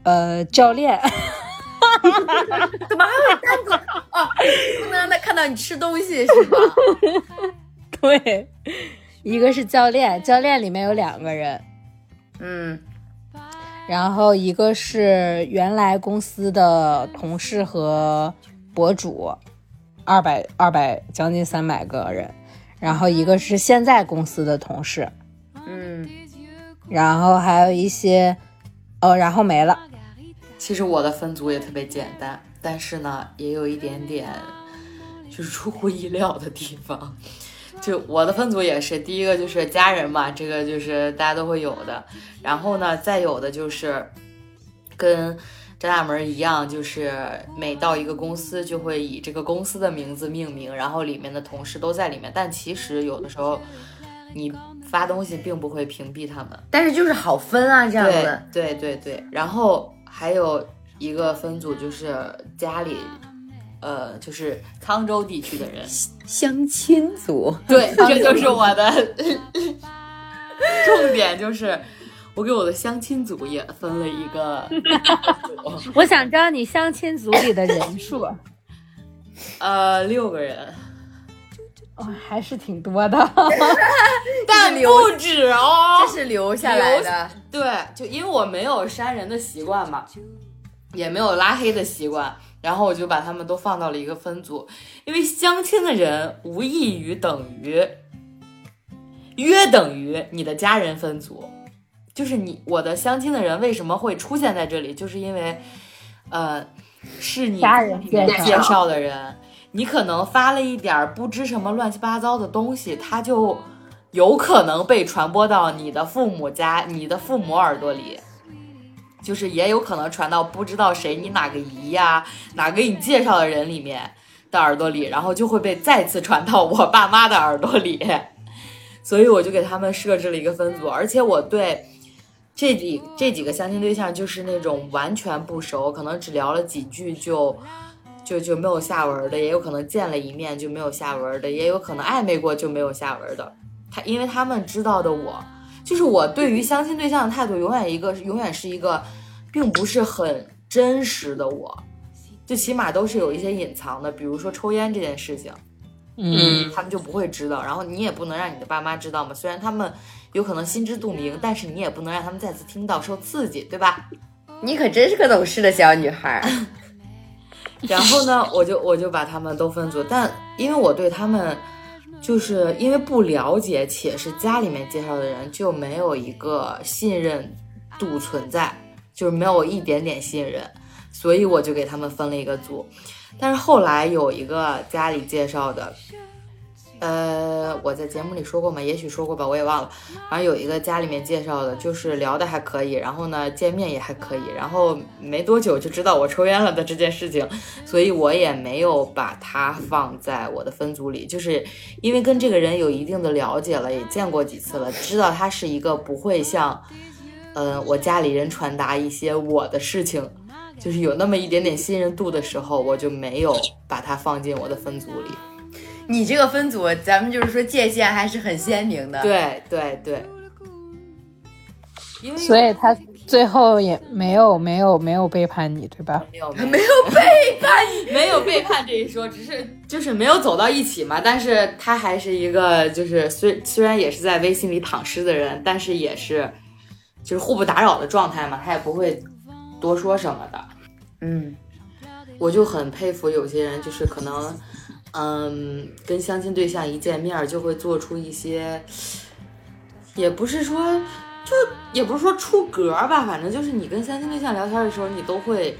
呃教练，
怎么还有单独？哦？不能让他看到你吃东西是吧？
对，一个是教练，教练里面有两个人，
嗯，
然后一个是原来公司的同事和博主，二百二百将近三百个人，然后一个是现在公司的同事，
嗯，
然后还有一些，哦，然后没了。
其实我的分组也特别简单，但是呢，也有一点点就是出乎意料的地方。就我的分组也是，第一个就是家人嘛，这个就是大家都会有的。然后呢，再有的就是跟张大门一样，就是每到一个公司就会以这个公司的名字命名，然后里面的同事都在里面。但其实有的时候你发东西并不会屏蔽他们。
但是就是好分啊，这样子。
对对对，然后还有一个分组就是家里，呃，就是沧州地区的人，
相亲组，
对，这就是我的 重点，就是我给我的相亲组也分了一个组，
我想知道你相亲组里的人数，
呃，六个人，
哦，还是挺多的。
但
留
不止哦，
这是留下来的。
对，就因为我没有删人的习惯嘛，也没有拉黑的习惯，然后我就把他们都放到了一个分组，因为相亲的人无异于等于约等于你的家人分组，就是你我的相亲的人为什么会出现在这里，就是因为，呃，是你
家人介绍
的人，你可能发了一点儿不知什么乱七八糟的东西，他就有可能被传播到你的父母家、你的父母耳朵里。就是也有可能传到不知道谁你哪个姨呀、哪个给你介绍的人里面的耳朵里，然后就会被再次传到我爸妈的耳朵里。所以我就给他们设置了一个分组，而且我对这几这几个相亲对象就是那种完全不熟，可能只聊了几句就就就没有下文的，也有可能见了一面就没有下文的，也有可能暧昧过就没有下文的。他因为他们知道的我，就是我对于相亲对象的态度永远一个永远是一个，并不是很真实的我，就起码都是有一些隐藏的，比如说抽烟这件事情。
嗯，
他们就不会知道，然后你也不能让你的爸妈知道嘛。虽然他们有可能心知肚明，但是你也不能让他们再次听到受刺激，对吧？
你可真是个懂事的小女孩儿。
然后呢，我就我就把他们都分组，但因为我对他们就是因为不了解，且是家里面介绍的人，就没有一个信任度存在，就是没有一点点信任，所以我就给他们分了一个组。但是后来有一个家里介绍的，呃，我在节目里说过吗？也许说过吧，我也忘了。反正有一个家里面介绍的，就是聊的还可以，然后呢见面也还可以，然后没多久就知道我抽烟了的这件事情，所以我也没有把他放在我的分组里，就是因为跟这个人有一定的了解了，也见过几次了，知道他是一个不会向，呃，我家里人传达一些我的事情。就是有那么一点点信任度的时候，我就没有把它放进我的分组里。
你这个分组，咱们就是说界限还是很鲜明的。，
对对对，因为
所以他最后也没有没有没有背叛你，对吧？
没有
没有背叛你。
没有背叛这一说，只是就是没有走到一起嘛。但是他还是一个就是虽虽然也是在微信里躺尸的人，但是也是就是互不打扰的状态嘛，他也不会多说什么的。
嗯，
我就很佩服有些人，就是可能，嗯，跟相亲对象一见面儿就会做出一些，也不是说，就也不是说出格儿吧，反正就是你跟相亲对象聊天的时候，你都会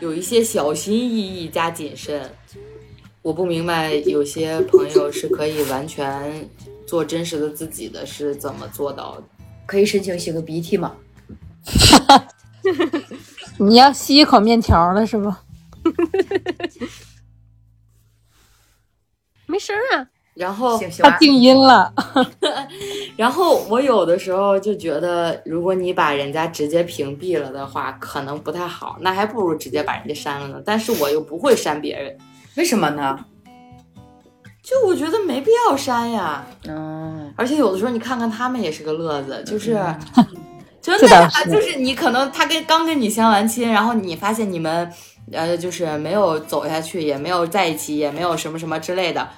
有一些小心翼翼加谨慎。我不明白有些朋友是可以完全做真实的自己的，是怎么做到的？
可以申请擤个鼻涕吗？
你要吸一口面条了是不？
没声啊。
然后
他。静音了。
然后我有的时候就觉得，如果你把人家直接屏蔽了的话，可能不太好，那还不如直接把人家删了呢。但是我又不会删别人，
为什么呢？
就我觉得没必要删呀。
嗯，
而且有的时候你看看他们也是个乐子，就是。真的呀，就是你可能他跟刚跟你相完亲，然后你发现你们，呃，就是没有走下去，也没有在一起，也没有什么什么之类的。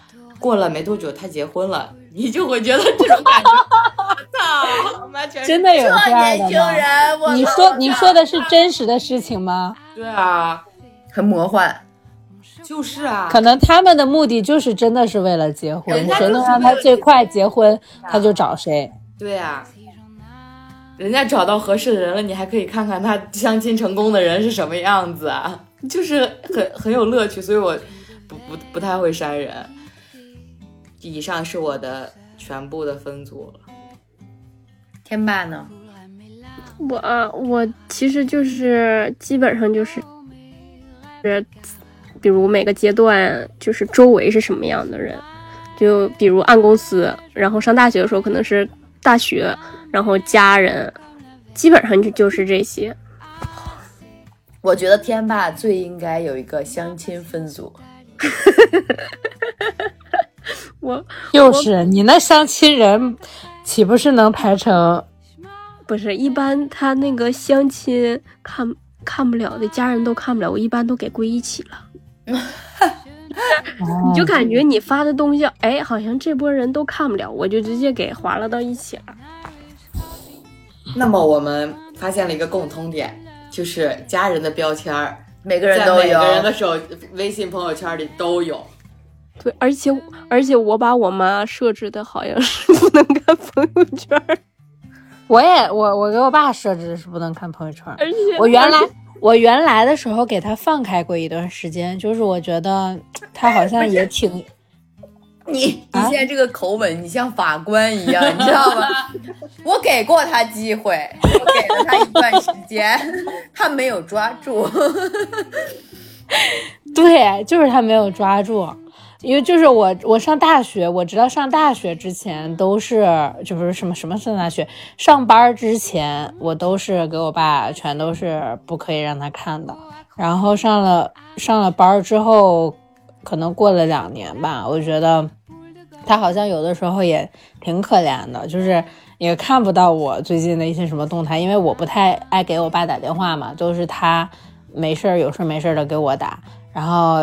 过了没多久，他结婚了，你就会觉得这种感觉，操，完全
真的有这样的吗？
人，
你说你说的是真实的事情吗？
对啊，
很魔幻。
就是啊，
可能他们的目的就是真的是为了结婚谁能让他最快结婚，他就找谁。
对啊、人家找到合适的人了，你还可以看看他相亲成功的人是什么样子啊，就是很很有乐趣，所以我不不不太会删人。以上是我的全部的分组了。
天霸呢？
我啊，我其实就是基本上就是，是，比如每个阶段就是周围是什么样的人，就比如按公司，然后上大学的时候可能是大学，然后家人，基本上就就是这些。
我觉得天霸最应该有一个相亲分组。
我
又是你那相亲人，岂不是能排成？
不是一般他那个相亲看看不了的，家人都看不了，我一般都给归一起了。你就感觉你发的东西，哎，好像这波人都看不了，我就直接给划拉到一起了。
那么我们发现了一个共通点，就是家人的标签儿
每个人都有。
每个人的手微信朋友圈里都有。
对，而且而且我把我妈设置的好像是不能看朋友圈儿。
我也我我给我爸设置的是不能看朋友圈，
而且
我原来我原来的时候给他放开过一段时间，就是我觉得他好像也挺
你你
啊
现在这个口吻，你像法官一样，你知道吗？我给过他机会，我给了他一段时间，他没有抓住。
对，就是他没有抓住。因为就是我，我上大学，我知道上大学之前都是，就不是什么什么上大学，上班之前我都是给我爸全都是不可以让他看的。然后上了上了班之后，可能过了两年吧，我觉得他好像有的时候也挺可怜的，就是也看不到我最近的一些什么动态，因为我不太爱给我爸打电话嘛，都是他没事儿有事儿没事儿的给我打。然后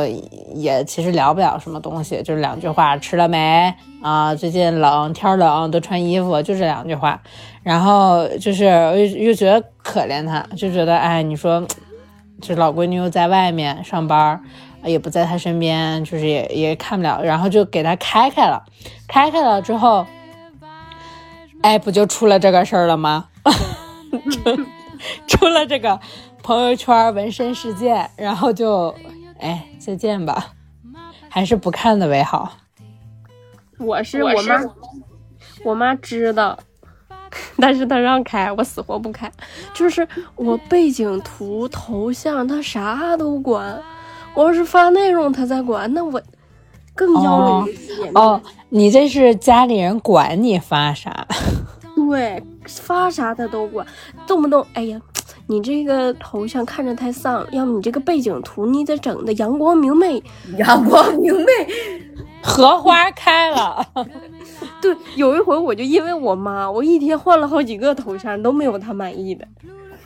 也其实聊不了什么东西，就是两句话，吃了没啊？最近冷，天冷，多穿衣服，就这两句话。然后就是又又觉得可怜他，就觉得哎，你说，这老闺女又在外面上班，也不在他身边，就是也也看不了。然后就给他开开了，开开了之后，哎，不就出了这个事儿了吗？出出了这个朋友圈纹身事件，然后就。哎，再见吧，还是不看的为好。
我是我妈，我妈知道，但是她让开，我死活不开。就是我背景图、头像，她啥都管。我要是发内容，她再管，那我更要人
哦，你这是家里人管你发啥？
对，发啥她都管，动不动哎呀。你这个头像看着太丧，要么你这个背景图你得整的阳光明媚，
阳光明媚，
荷花开了。
对，有一回我就因为我妈，我一天换了好几个头像，都没有她满意的。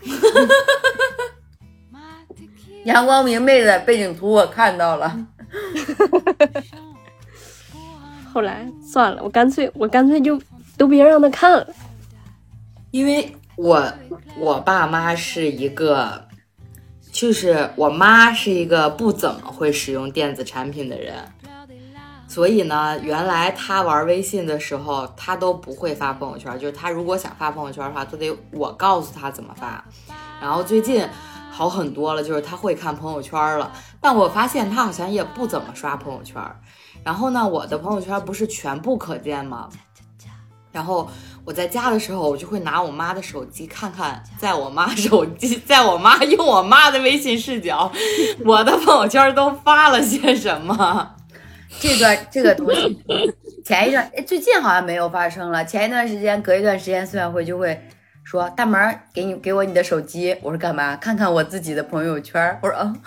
阳光明媚的背景图我看到了。
后来算了，我干脆我干脆就都别让她看了，
因为。我我爸妈是一个，就是我妈是一个不怎么会使用电子产品的人，所以呢，原来她玩微信的时候，她都不会发朋友圈，就是她如果想发朋友圈的话，都得我告诉她怎么发。然后最近好很多了，就是她会看朋友圈了，但我发现她好像也不怎么刷朋友圈。然后呢，我的朋友圈不是全部可见吗？然后。我在家的时候，我就会拿我妈的手机看看，在我妈手机，在我妈用我妈的微信视角，我的朋友圈都发了些什么。
这段这个东西，前一段最近好像没有发生了。前一段时间，隔一段时间，孙晓慧就会说：“大门，给你给我你的手机。”我说：“干嘛？看看我自己的朋友圈。”我说：“嗯。”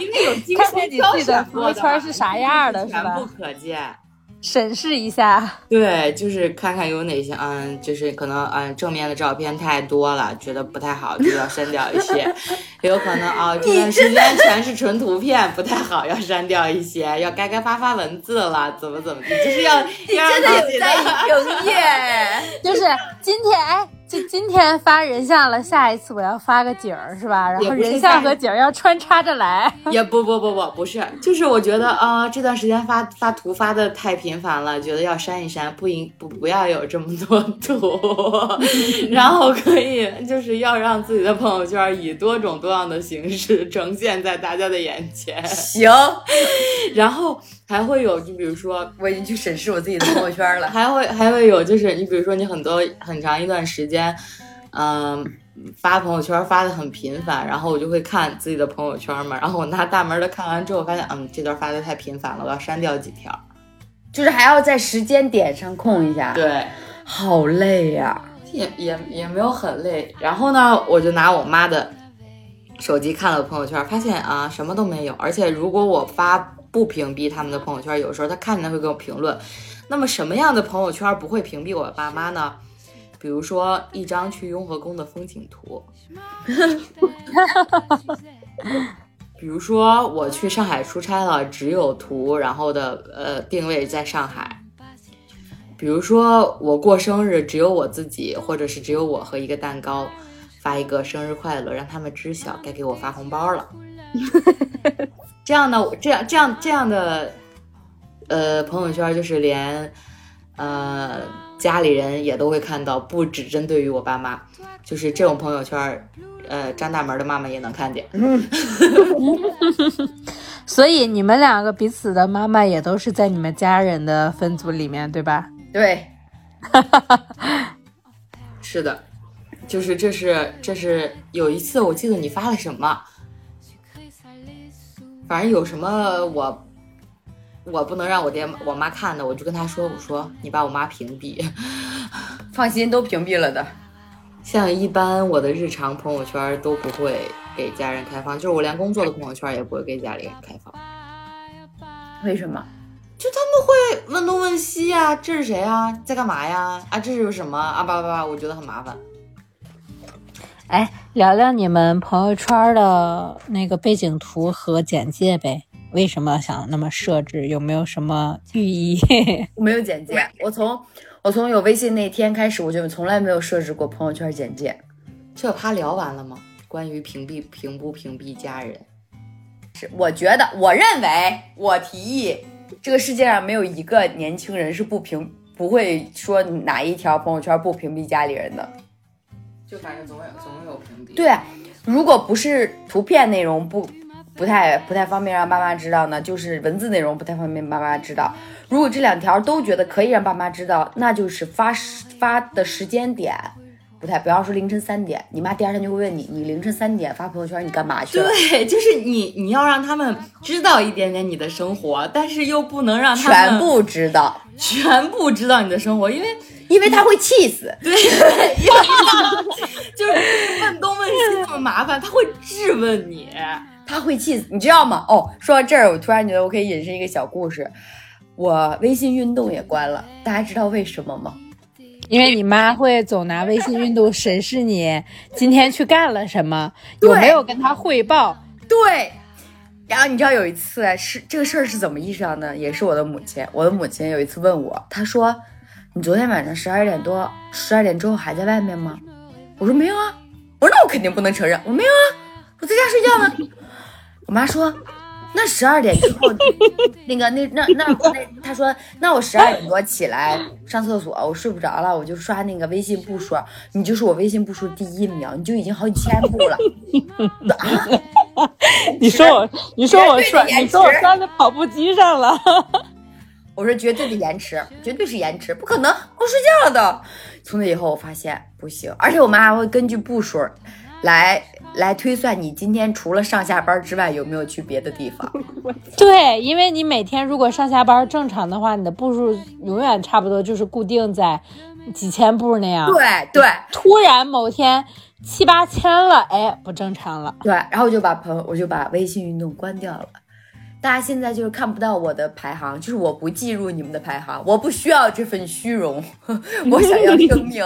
因为有精
看你自己的朋友圈是啥样的，是吧？
全部可见。
审视一下，
对，就是看看有哪些，嗯，就是可能，嗯，正面的照片太多了，觉得不太好，就要删掉一些。也 有可能啊，这段时间全是纯图片，不太好，要删掉一些。要该该发发文字了，怎么怎么的，就是要
你真的有在营业，
就是今天，哎，就今天发人像了，下一次我要发个景儿，是吧？然后人像和景儿要穿插着来。
也不不不不，不是，就是我觉得啊，这段时间发发图发的太频繁了，觉得要删一删，不应不不要有这么多图，然后可以就是要让自己的朋友圈以多种多样的形式呈现在大家的眼前。
行，
然后还会有，就比如说，
我已经去审视我自己的朋友圈了，
还会还会有，就是你比如说你很多很长一段时间，嗯。发朋友圈发的很频繁，然后我就会看自己的朋友圈嘛，然后我拿大门的看完之后，发现嗯，这段发的太频繁了，我要删掉几条，
就是还要在时间点上空一下，
对，
好累呀，
也也也没有很累。然后呢，我就拿我妈的手机看了朋友圈，发现啊什么都没有，而且如果我发不屏蔽他们的朋友圈，有时候他看见他会给我评论。那么什么样的朋友圈不会屏蔽我爸妈呢？比如说一张去雍和宫的风景图，比如说我去上海出差了，只有图，然后的呃定位在上海。比如说我过生日，只有我自己，或者是只有我和一个蛋糕，发一个生日快乐，让他们知晓该给我发红包了。这样呢，这样这样这样的呃朋友圈，就是连呃。家里人也都会看到，不只针对于我爸妈，就是这种朋友圈，呃，张大门的妈妈也能看见。
所以你们两个彼此的妈妈也都是在你们家人的分组里面，对吧？
对，
是的，就是这是这是有一次我记得你发了什么，反正有什么我我不能让我爹我妈看的，我就跟他说，我说你把我妈屏蔽。
放心，都屏蔽了的。
像一般我的日常朋友圈都不会给家人开放，就是我连工作的朋友圈也不会给家里人开放。
为什么？
就他们会问东问西呀、这是谁啊？在干嘛呀？啊，这是什么啊？叭叭叭，我觉得很麻烦。
哎，聊聊你们朋友圈的那个背景图和简介呗。为什么想那么设置？有没有什么寓意？
我没有简介，我从我从有微信那天开始，我就从来没有设置过朋友圈简介。
这趴聊完了吗？关于屏蔽屏不屏蔽家人，
是，我觉得，我认为，我提议，这个世界上没有一个年轻人是不屏不会说哪一条朋友圈不屏蔽家里人的。
就反正总有总有屏蔽。
对，啊如果不是图片内容不不太不太方便让爸妈知道呢，就是文字内容不太方便爸妈知道。如果这两条都觉得可以让爸妈知道，那就是发时发的时间点不太，不要说凌晨三点，你妈第二天就会问你，你凌晨三点发朋友圈你干嘛去了？
对，就是你你要让他们知道一点点你的生活，但是又不能让他们
全部知道，
全部知道你的生活，因为
因为他会气死。
对，因 为就是问东问西这么麻烦，他会质问你。
他会气死，你知道吗？哦，说到这儿，我突然觉得我可以引申一个小故事。我微信运动也关了，大家知道为什么吗？
因为你妈会总拿微信运动审视你今天去干了什么，有没有跟她汇报。
对。然后你知道有一次是这个事儿是怎么意识到呢？也是我的母亲。我的母亲有一次问我，她说：“你昨天晚上十二点多、十二点之后还在外面吗？”我说：“没有啊。”我说：“那我肯定不能承认，我没有啊，我在家睡觉呢。”我妈说：“那十二点之后，那个那那那那，她说那我十二点多起来上厕所，我睡不着了，我就刷那个微信步数，你就是我微信步数第一秒，你就已经好几千步了。啊，
你说我，你说我刷，你说我刷在跑步机上了。
我说绝对的延迟，绝对是延迟，不可能，我睡觉了都。从那以后，我发现不行，而且我妈还会根据步数来来推算你今天除了上下班之外有没有去别的地方。
对，因为你每天如果上下班正常的话，你的步数永远差不多就是固定在几千步那样。
对对
突然某天七八千了，哎，不正常了。
对，然后我就把朋友，我就把微信运动关掉了。大家现在就是看不到我的排行，就是我不计入你们的排行，我不需要这份虚荣，我想要生命。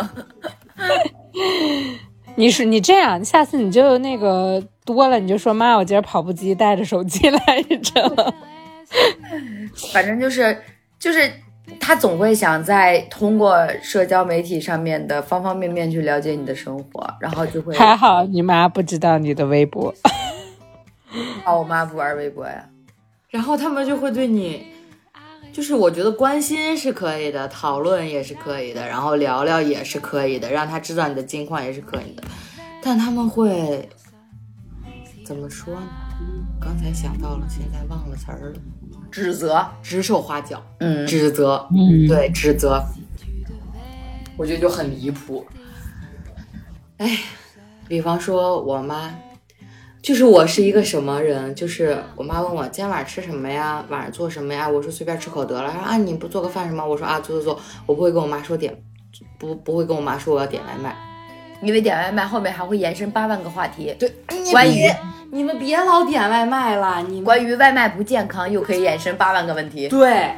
你是你这样，下次你就那个多了，你就说妈，我今儿跑步机带着手机来着。
反正就是就是他总会想在通过社交媒体上面的方方面面去了解你的生活，然后就会。
还好你妈不知道你的微博。
哦，我妈不玩微博呀。
然后他们就会对你，就是我觉得关心是可以的，讨论也是可以的，然后聊聊也是可以的，让他知道你的近况也是可以的，但他们会怎么说呢？刚才想到了，现在忘了词儿了。
指责，
指手画脚，
嗯，
指责，
嗯，
对，指责，我觉得就很离谱。哎，比方说我妈，就是我是一个什么人，就是我妈问我今天晚上吃什么呀，晚上做什么呀，我说随便吃口得了。她说啊，你不做个饭什么？我说啊，做做做，我不会跟我妈说点，不不会跟我妈说我要点外卖。
因为点外卖后面还会延伸八万个话题，
对，
关于
你们别老点外卖了，你
关于外卖不健康又可以延伸八万个问题。
对，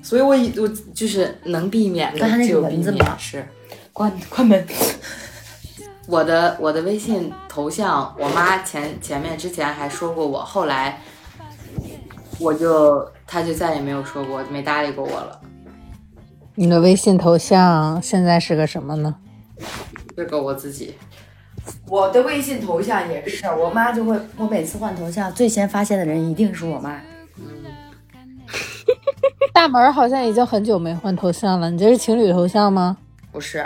所以我以我就是能避免的
刚才那个
就避
蚊子吗
免吃。
关关门。
我的我的微信头像，我妈前前面之前还说过我，后来我就她就再也没有说过，没搭理过我了。
你的微信头像现在是个什么呢？
这个我自己，
我的微信头像也是，我妈就会，我每次换头像，最先发现的人一定是我妈。
大大门好像已经很久没换头像了，你这是情侣头像吗？
不是，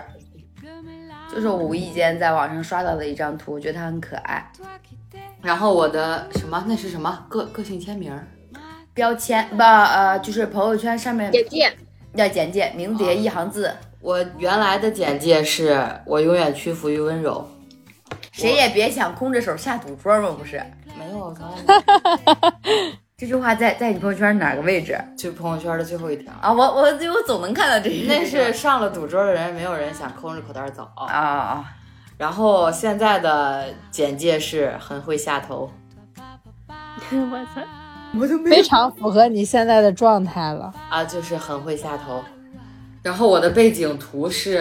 就是我无意间在网上刷到的一张图，我觉得它很可爱。
然后我的什么那是什么个个性签名儿？
标签不呃，就是朋友圈上面
简介，
要简介，名叠一行字，
我原来的简介是我永远屈服于温柔。
谁也别想空着手下赌桌嘛，不是？
没有，从来没有。
这句话在在你朋友圈哪个位置
就朋友圈的最后一条。
啊？我我我总能看到这
那是上了赌桌的人，没有人想空着口袋走。
啊啊！
然后现在的简介是很会下头，
我操！
我都没
非常符合你现在的状态了。
啊，就是很会下头。然后我的背景图是，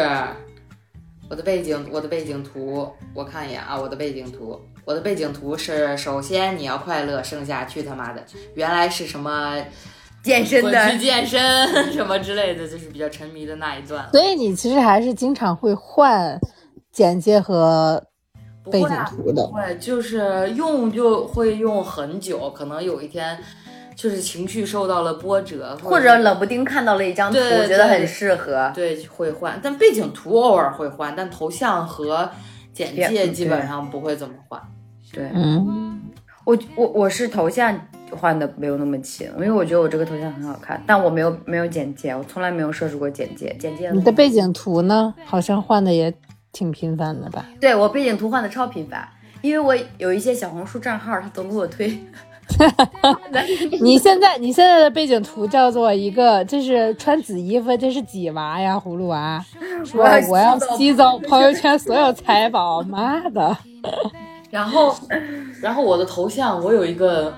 我的背景，我的背景图，我看一眼啊，我的背景图，我的背景图是，首先你要快乐，剩下去他妈的，原来是什么
健身的
去健身什么之类的，就是比较沉迷的那一段。
所以你其实还是经常会换简介和背景图的
不。会，就是用就会用很久，可能有一天就是情绪受到了波折，
或者冷不丁看到了一张图，
对
觉得很适合。
对会换，但背景图偶尔会换，但头像和简介基本上不会怎么换。
对
嗯，
我我我是头像换的没有那么勤，因为我觉得我这个头像很好看，但我没有没有简介，我从来没有设置过简介。简介
你的背景图呢？好像换的也挺频繁的吧？
对我背景图换的超频繁，因为我有一些小红书账号，他总给我推。
你现在你现在的背景图叫做一个，这是穿紫衣服，这是几娃呀？葫芦娃说
我要
我要
吸走
朋友圈所有财宝，妈的！
然后，然后我的头像我有一个，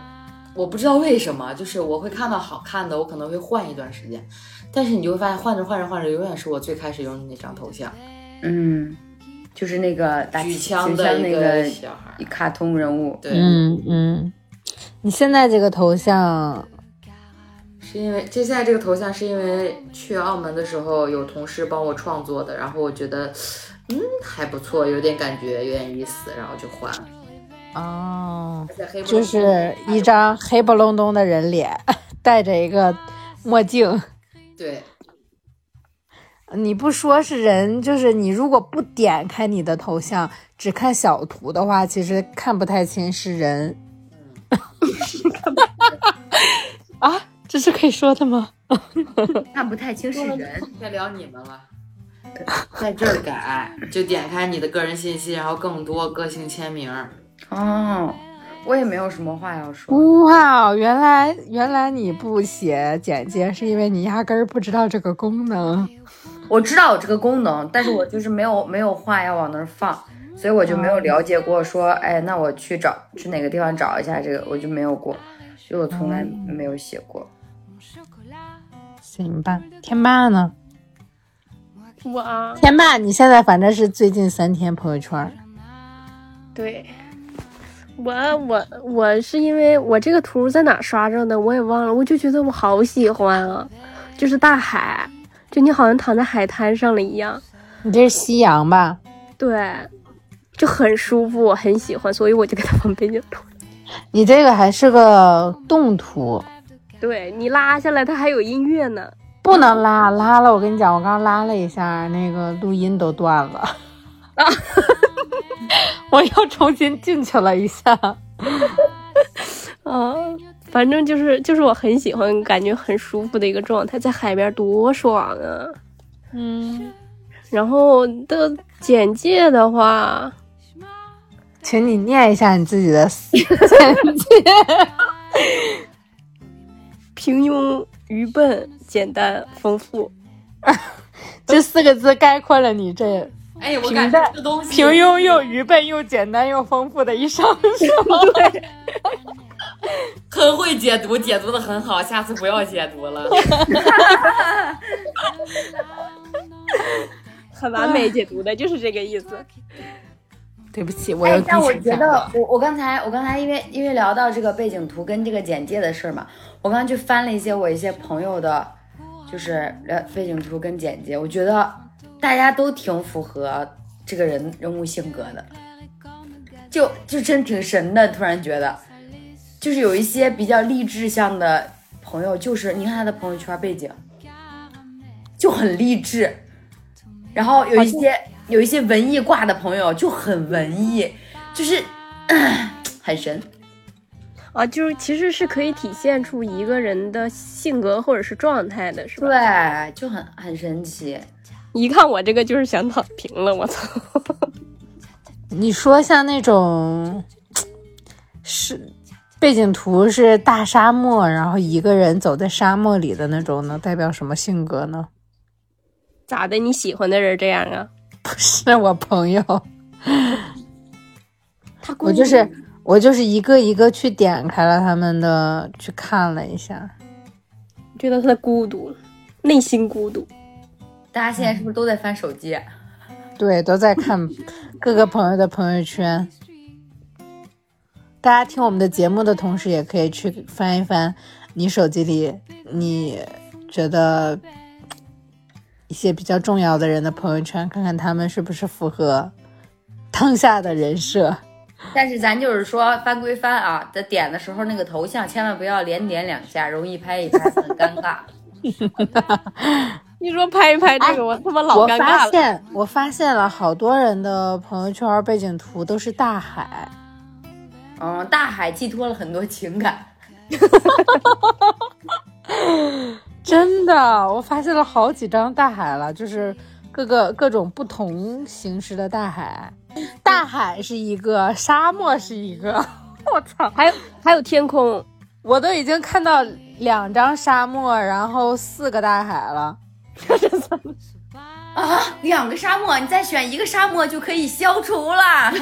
我不知道为什么，就是我会看到好看的，我可能会换一段时间，但是你就会发现换着换着换着，永远是我最开始用的那张头像，
嗯，就是那个打
举
举
枪的
那个
小孩。
卡通人物。
对，
嗯嗯，你现在这个头像，
是因为这现在这个头像是因为去澳门的时候有同事帮我创作的，然后我觉得嗯还不错，有点感觉，有点意思，然后就换了。
哦，就是一张黑不隆咚的人脸，戴着一个墨镜。
对
你不说是人，就是你如果不点开你的头像，只看小图的话，其实看不太清是人。啊，这是可以说的吗？
看不太清是人，
该聊你们了。在这儿改，就点开你的个人信息，然后更多个性签名。
哦，我也没有什么话要说。
哇，原来原来你不写简介，是因为你压根儿不知道这个功能。
我知道有这个功能，但是我就是没有没有话要往那儿放，所以我就没有了解过说，哎，那我去找去哪个地方找一下这个，我就没有过，所以我从来没有写过。
行吧，天霸呢？
我啊，
天霸，你现在反正是最近三天朋友圈，
对，我我我是因为我这个图在哪刷着的，我也忘了，我就觉得我好喜欢啊，就是大海，就你好像躺在海滩上了一样，
你这是夕阳吧？
对，就很舒服，我很喜欢，所以我就给它放背景图。
你这个还是个动图，
对你拉下来，它还有音乐呢。
不能拉，拉了我跟你讲，我刚拉了一下，那个录音都断了。我又重新进去了一下。
啊，反正就是就是我很喜欢，感觉很舒服的一个状态，在海边多爽啊！
嗯，
然后的简介的话，
请你念一下你自己的简介。
平庸、愚笨、简单、丰富。
这四个字概括了你这
哎，我
平
感觉
淡
这东西
平庸又愚笨又简单又丰富的一生，是吗？对，
很会解读，解读的很好，下次不要解读了。
很完美解读的，就是这个意思。
对不起，我又
哎，但我觉得。我我刚才我刚才因为因为聊到这个背景图跟这个简介的事儿嘛，我刚才去翻了一些我一些朋友的，就是呃背景图跟简介，我觉得大家都挺符合这个人人物性格的，就就真挺神的，突然觉得，就是有一些比较励志向的朋友就是，你看他的朋友圈背景就很励志，然后有一些有一些文艺挂的朋友就很文艺，就是、嗯很神。
啊，就是其实是可以体现出一个人的性格或者是状态的，是吧？
对，就很很神奇。
一看我这个就是想躺平了，我操！
你说像那种是背景图是大沙漠，然后一个人走在沙漠里的那种，能代表什么性格呢？
咋的？你喜欢的人这样啊？
不是我朋友，
他
我就是我就是一个一个去点开了他们的，去看了一下。
觉得他的孤独，内心孤独。
大家现在是不是都在翻手机啊？
对，都在看 各个朋友的朋友圈。大家听我们的节目的同时，也可以去翻一翻你手机里你觉得一些比较重要的人的朋友圈，看看他们是不是符合当下的人设。
但是咱就是说翻归翻啊，在点的时候那个头像千万不要连点两下，容易拍一拍，很尴尬。
你说拍一拍这个，我他妈老尴尬了。
我发现，我发现了好多人的朋友圈背景图都是大海。
嗯，大海寄托了很多情感。
真的，我发现了好几张大海了，就是各个各种不同形式的大海。大海是一个，沙漠是一个，我操！
还有还有天空，
我都已经看到两张沙漠，然后四个大海了。
啊，两个沙漠，你再选一个沙漠就可以消除了。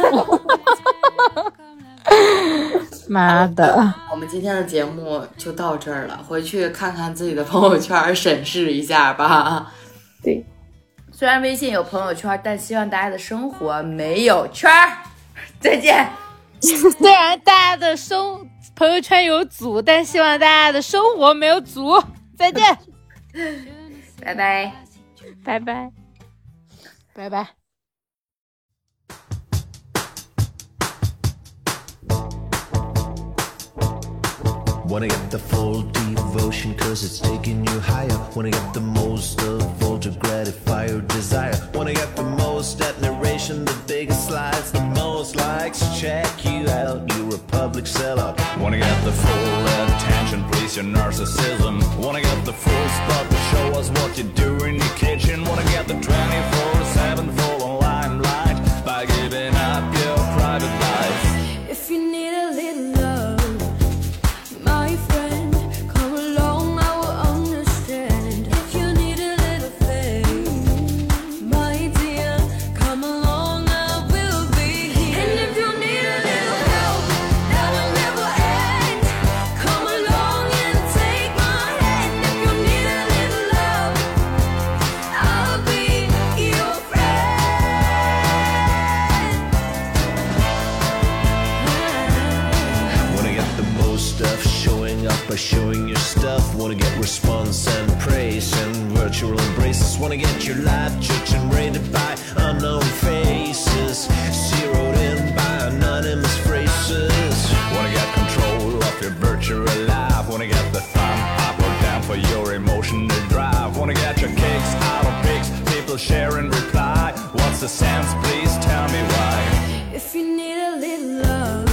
妈的！
我们今天的节目就到这儿了，回去看看自己的朋友圈，审视一下吧。
对，
虽然微信有朋友圈，但希望大家的生活没有圈儿。再见。
虽然大家的生朋友圈有组，但希望大家的生活没有组。再见，
拜拜。
拜拜。
拜拜。
Wanna get the full devotion cause it's taking you higher. Wanna get the most of all to gratify your desire. Wanna get the most admiration, the biggest slides, the most likes. Check you out, you're a public sellout.
Wanna get the full attention, please your narcissism. Wanna get the full spot to show us what you do in your kitchen. Wanna get the 24-7 full limelight by giving up your private life.
Response and praise and virtual embraces. Wanna get your life judged and rated by unknown faces. Zeroed in by anonymous phrases.
Wanna get control of your virtual life. Wanna get the thumb up or down for your emotional drive. Wanna get your kicks out of pics, people share and reply. What's the sense? Please tell me why.
If you need a little love,